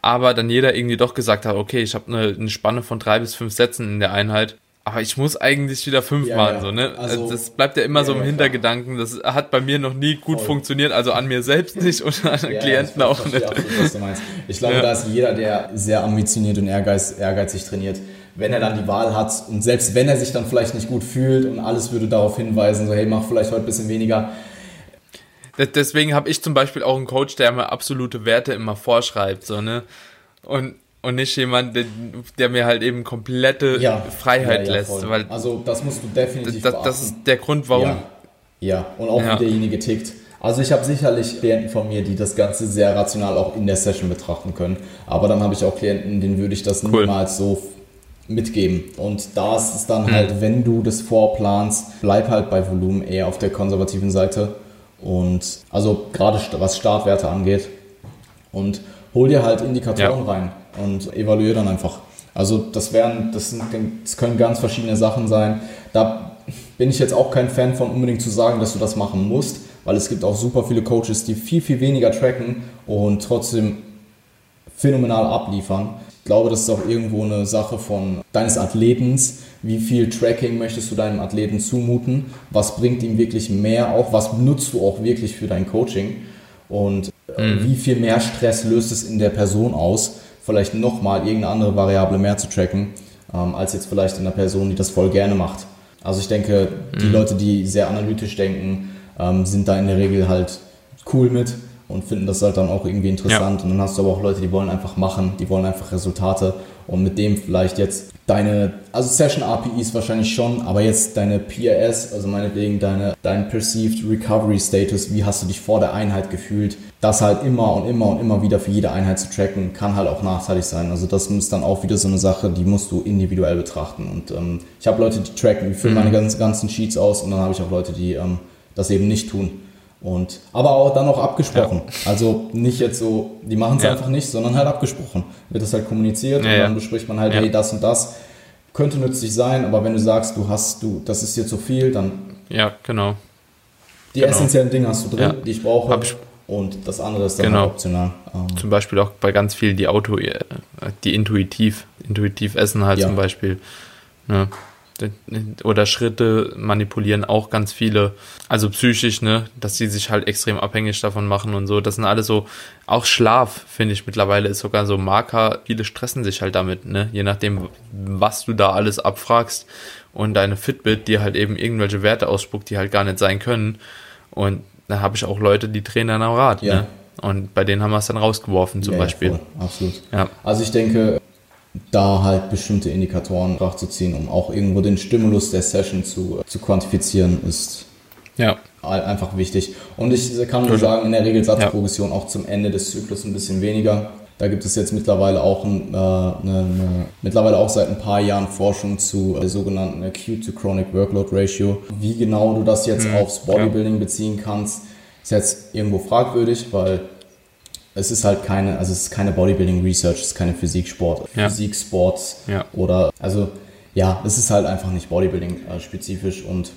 Aber dann jeder irgendwie doch gesagt hat, okay, ich habe eine, eine, Spanne von drei bis fünf Sätzen in der Einheit. Aber ich muss eigentlich wieder fünf ja, machen, ja. so, ne? Also, das bleibt ja immer so im Hintergedanken. Das hat bei mir noch nie gut Voll. funktioniert, also an mir selbst nicht und an den Klienten auch nicht. Absolut, was du meinst. Ich glaube, da ist jeder, der sehr ambitioniert und ehrgeiz, ehrgeizig trainiert, wenn er dann die Wahl hat und selbst wenn er sich dann vielleicht nicht gut fühlt und alles würde darauf hinweisen, so hey, mach vielleicht heute ein bisschen weniger. Deswegen habe ich zum Beispiel auch einen Coach, der mir absolute Werte immer vorschreibt, so, ne? Und, und nicht jemand, der, der mir halt eben komplette ja, Freiheit ja, ja, lässt. Weil also das musst du definitiv das, das ist der Grund, warum. Ja, und auch wie derjenige tickt. Also ich habe sicherlich Klienten von mir, die das Ganze sehr rational auch in der Session betrachten können. Aber dann habe ich auch Klienten, denen würde ich das cool. niemals so mitgeben. Und da ist es dann mhm. halt, wenn du das vorplanst, bleib halt bei Volumen eher auf der konservativen Seite. Und also gerade was Startwerte angeht. Und hol dir halt Indikatoren ja. rein und evaluiere dann einfach. Also das wären, das, sind, das können ganz verschiedene Sachen sein. Da bin ich jetzt auch kein Fan von unbedingt zu sagen, dass du das machen musst, weil es gibt auch super viele Coaches, die viel, viel weniger tracken und trotzdem phänomenal abliefern glaube, das ist auch irgendwo eine Sache von deines Athletens. Wie viel Tracking möchtest du deinem Athleten zumuten? Was bringt ihm wirklich mehr auch? Was nutzt du auch wirklich für dein Coaching? Und äh, mhm. wie viel mehr Stress löst es in der Person aus, vielleicht nochmal irgendeine andere Variable mehr zu tracken, ähm, als jetzt vielleicht in einer Person, die das voll gerne macht. Also ich denke, die mhm. Leute, die sehr analytisch denken, ähm, sind da in der Regel halt cool mit und finden das halt dann auch irgendwie interessant. Ja. Und dann hast du aber auch Leute, die wollen einfach machen, die wollen einfach Resultate und mit dem vielleicht jetzt deine, also Session APIs wahrscheinlich schon, aber jetzt deine PRS, also meinetwegen deine, dein Perceived Recovery Status, wie hast du dich vor der Einheit gefühlt, das halt immer und immer und immer wieder für jede Einheit zu tracken, kann halt auch nachteilig sein. Also das ist dann auch wieder so eine Sache, die musst du individuell betrachten. Und ähm, ich habe Leute, die tracken, die füllen mhm. meine ganzen, ganzen Sheets aus und dann habe ich auch Leute, die ähm, das eben nicht tun. Und, aber auch dann auch abgesprochen. Ja. Also nicht jetzt so, die machen es ja. einfach nicht, sondern halt abgesprochen. Wird das halt kommuniziert ja, und dann bespricht man halt, hey, das und das könnte nützlich sein, aber wenn du sagst, du hast, du, das ist dir zu viel, dann. Ja, genau. Die genau. essentiellen Dinge hast du drin, die ich brauche. Ich, und das andere ist dann genau. halt optional. Ähm, zum Beispiel auch bei ganz vielen, die Auto, äh, die intuitiv, intuitiv essen halt zum Beispiel. Ne? Oder Schritte manipulieren auch ganz viele, also psychisch, ne, dass sie sich halt extrem abhängig davon machen und so. Das sind alles so, auch Schlaf, finde ich mittlerweile, ist sogar so Marker. Viele stressen sich halt damit, ne, je nachdem, was du da alles abfragst und deine Fitbit dir halt eben irgendwelche Werte ausspuckt, die halt gar nicht sein können. Und da habe ich auch Leute, die drehen dann am Rad, ja. ne. Und bei denen haben wir es dann rausgeworfen, zum ja, Beispiel. Ja, absolut. Ja. Also ich denke, da halt bestimmte Indikatoren ziehen, um auch irgendwo den Stimulus der Session zu, zu quantifizieren, ist ja. einfach wichtig. Und ich kann nur sagen, in der Regel Satzprogression ja. auch zum Ende des Zyklus ein bisschen weniger. Da gibt es jetzt mittlerweile auch, ein, äh, eine, eine, mittlerweile auch seit ein paar Jahren Forschung zu der sogenannten Acute to Chronic Workload Ratio. Wie genau du das jetzt mhm. aufs Bodybuilding ja. beziehen kannst, ist jetzt irgendwo fragwürdig, weil es ist halt keine, also es ist keine Bodybuilding Research, es ist keine Physiksport, ja. Physiksports ja. oder, also ja, es ist halt einfach nicht Bodybuilding äh, spezifisch und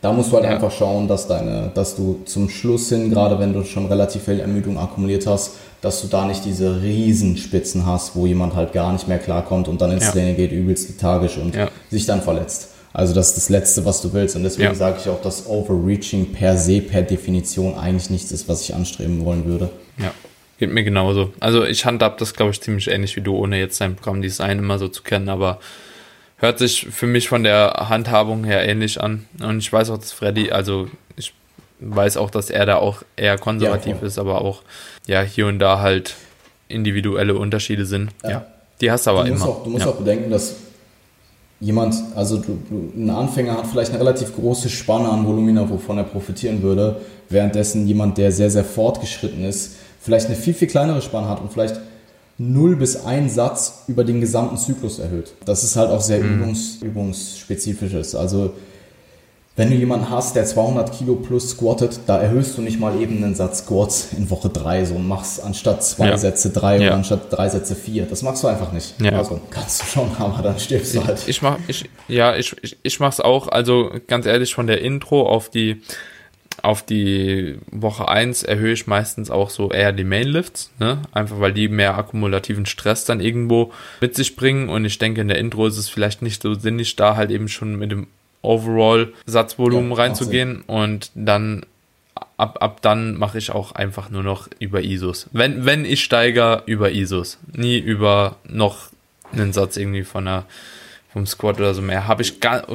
da musst du halt ja. einfach schauen, dass deine, dass du zum Schluss hin, gerade wenn du schon relativ viel Ermüdung akkumuliert hast, dass du da nicht diese Riesenspitzen hast, wo jemand halt gar nicht mehr klarkommt und dann ins ja. Training geht, übelst lethargisch und ja. sich dann verletzt. Also das ist das Letzte, was du willst. Und deswegen sage ich auch, dass Overreaching per se, per Definition eigentlich nichts ist, was ich anstreben wollen würde. Ja, geht mir genauso. Also ich handhab das, glaube ich, ziemlich ähnlich wie du, ohne jetzt dein Programmdesign immer so zu kennen, aber hört sich für mich von der Handhabung her ähnlich an. Und ich weiß auch, dass Freddy, also ich weiß auch, dass er da auch eher konservativ ja, ist, aber auch ja hier und da halt individuelle Unterschiede sind. Ja. ja. Die hast du aber du immer. Auch, du musst ja. auch bedenken, dass jemand, also du, du, ein Anfänger hat vielleicht eine relativ große Spanne an Volumina, wovon er profitieren würde, währenddessen jemand, der sehr, sehr fortgeschritten ist, vielleicht eine viel, viel kleinere Spanne hat und vielleicht 0 bis 1 Satz über den gesamten Zyklus erhöht. Das ist halt auch sehr mhm. übungs, übungsspezifisch ist. Also wenn du jemanden hast, der 200 Kilo plus squattet, da erhöhst du nicht mal eben einen Satz Squats in Woche 3 so und machst anstatt zwei ja. Sätze drei ja. oder anstatt drei Sätze vier. Das machst du einfach nicht. Ja. Also kannst du schon, aber dann stirbst du halt. Ich mach, ich, ja, ich, ich, ich mach's auch, also ganz ehrlich, von der Intro auf die auf die Woche 1 erhöhe ich meistens auch so eher die Mainlifts, ne? Einfach weil die mehr akkumulativen Stress dann irgendwo mit sich bringen. Und ich denke, in der Intro ist es vielleicht nicht so sinnig, da halt eben schon mit dem Overall-Satzvolumen ja, reinzugehen. Und dann ab, ab dann mache ich auch einfach nur noch über ISOs. Wenn, wenn ich steige, über ISOs. Nie über noch einen Satz irgendwie von einer, vom Squat oder so mehr. Habe ich gar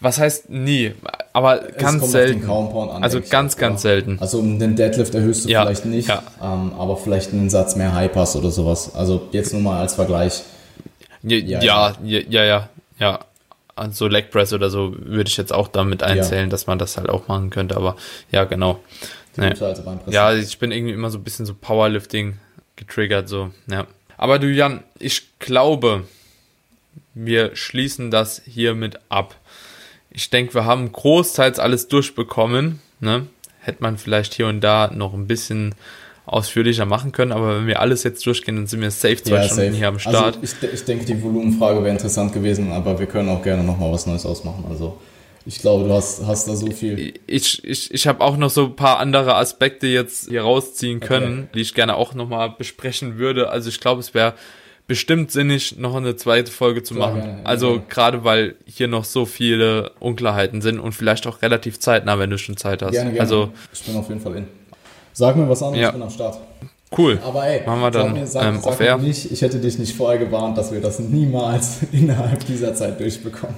was heißt nie? Aber es ganz selten. Also ganz, ganz selten. Also den Deadlift erhöhst du ja, vielleicht nicht, ja. ähm, aber vielleicht einen Satz mehr High Pass oder sowas. Also jetzt nur mal als Vergleich. Ja, ja, ja, ja, ja. ja. Also Leg Press oder so würde ich jetzt auch damit einzählen, dass man das halt auch machen könnte. Aber ja, genau. Nee. Also ja, ich bin irgendwie immer so ein bisschen so Powerlifting getriggert, so, ja. Aber du Jan, ich glaube, wir schließen das hiermit ab ich denke, wir haben großteils alles durchbekommen. Ne? Hätte man vielleicht hier und da noch ein bisschen ausführlicher machen können, aber wenn wir alles jetzt durchgehen, dann sind wir safe zwei ja, Stunden safe. hier am also Start. Also ich, ich denke, die Volumenfrage wäre interessant gewesen, aber wir können auch gerne nochmal was Neues ausmachen. Also ich glaube, du hast, hast da so viel. Ich, ich, ich habe auch noch so ein paar andere Aspekte jetzt hier rausziehen können, okay. die ich gerne auch nochmal besprechen würde. Also ich glaube, es wäre bestimmt sinnig, noch eine zweite Folge zu machen. also gerade weil hier noch so viele Unklarheiten sind und vielleicht auch relativ zeitnah, wenn du schon Zeit hast. Gerne, gerne. Also ich bin auf jeden Fall in. Sag mir was an, Ja. ich bin am Start. cool. Aber ey, Machen wir dann, sag mir, sag, ähm, sag mir nicht, ich hätte dich nicht vorher gewarnt, dass wir das niemals innerhalb dieser Zeit durchbekommen.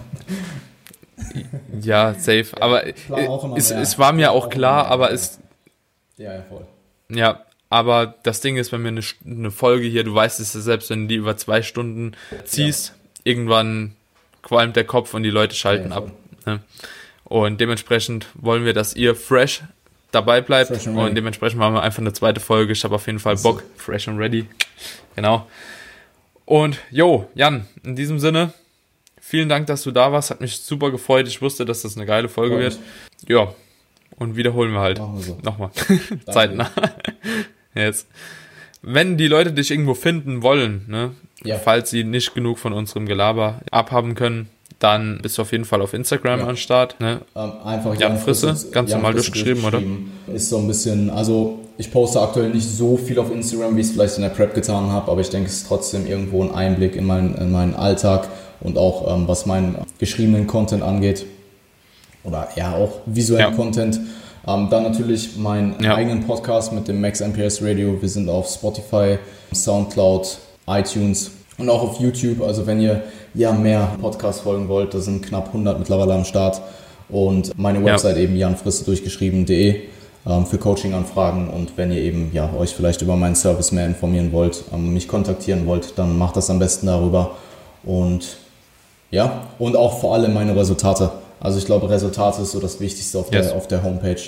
Ja, safe. Aber es, es war mir auch klar, aber es, Ja, ja, voll. ja, aber das Ding ist, wenn wir eine, eine Folge hier, du weißt es ja selbst, wenn du die über zwei Stunden ziehst, irgendwann qualmt der Kopf und die Leute schalten Ja, ab. Ne? Und dementsprechend wollen wir, dass ihr fresh dabei bleibt Fresh und dementsprechend machen wir einfach eine zweite Folge. Ich habe auf jeden Fall. Bock, fresh and ready. Genau. Und jo, Jan, in diesem Sinne, vielen Dank, dass du da warst. Hat mich super gefreut. Ich wusste, dass das eine geile Folge Freut wird. Ja, und wiederholen wir halt. Wir so. Nochmal. Zeitnah. Jetzt. Wenn die Leute dich irgendwo finden wollen, ne, Ja. falls sie nicht genug von unserem Gelaber abhaben können, dann bist du auf jeden Fall auf Instagram Ja. am Start. Ne? Ähm, einfach Jan Frisse, ganz Jan normal Frisse durchgeschrieben, oder? Ist so ein bisschen, also ich poste aktuell nicht so viel auf Instagram, wie ich es vielleicht in der Prep getan habe, aber ich denke, es ist trotzdem irgendwo ein Einblick in meinen, in meinen Alltag und auch ähm, was meinen geschriebenen Content angeht. Oder ja, auch visuellen Ja. Content. Ähm, dann natürlich meinen Ja. eigenen Podcast mit dem Max MPS Radio. Wir sind auf Spotify, Soundcloud, iTunes und auch auf YouTube. Also wenn ihr ja mehr Podcasts folgen wollt, da sind knapp 100 mittlerweile am Start. Und meine Ja. Website eben janfrisse durchgeschrieben.de ähm, für Coaching-Anfragen. Und wenn ihr eben ja, euch vielleicht über meinen Service mehr informieren wollt, ähm, mich kontaktieren wollt, dann macht das am besten darüber. Und ja, und auch vor allem meine Resultate. Also ich glaube, Resultate ist so das Wichtigste auf, Yes. der, auf der Homepage.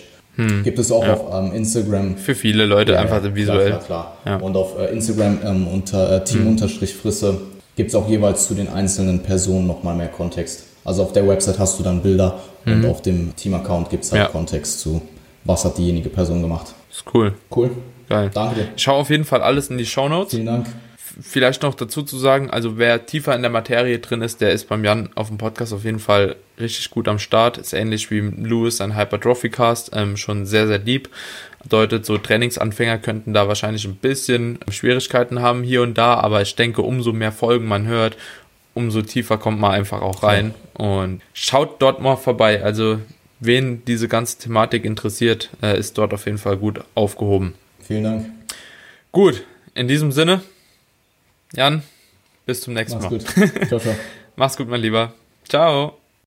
Gibt es auch Ja. auf ähm, Instagram. Für viele Leute Ja, einfach visuell. Klar, klar, klar. Ja. Und auf äh, Instagram ähm, unter äh, Team-Frisse gibt es auch jeweils zu den einzelnen Personen nochmal mehr Kontext. Also auf der Website hast du dann Bilder und auf dem Team-Account gibt es halt. Kontext zu, was hat diejenige Person gemacht. Ist cool. Cool. Geil. Danke dir. Ich schaue auf jeden Fall alles in die Shownotes. Vielen Dank. Vielleicht noch dazu zu sagen, also wer tiefer in der Materie drin ist, der ist beim Jan auf dem Podcast auf jeden Fall richtig gut am Start. Ist ähnlich wie Louis ein Hypertrophy Cast, ähm, schon sehr, sehr deep. Bedeutet, so Trainingsanfänger könnten da wahrscheinlich ein bisschen Schwierigkeiten haben hier und da, aber ich denke, umso mehr Folgen man hört, umso tiefer kommt man einfach auch rein. Und schaut dort mal vorbei. Also, wen diese ganze Thematik interessiert, äh, ist dort auf jeden Fall gut aufgehoben. Vielen Dank. Gut, in diesem Sinne, Jan, bis zum nächsten Mach's Mal. gut. Ciao, ciao. Mach's gut, mein Lieber. Ciao.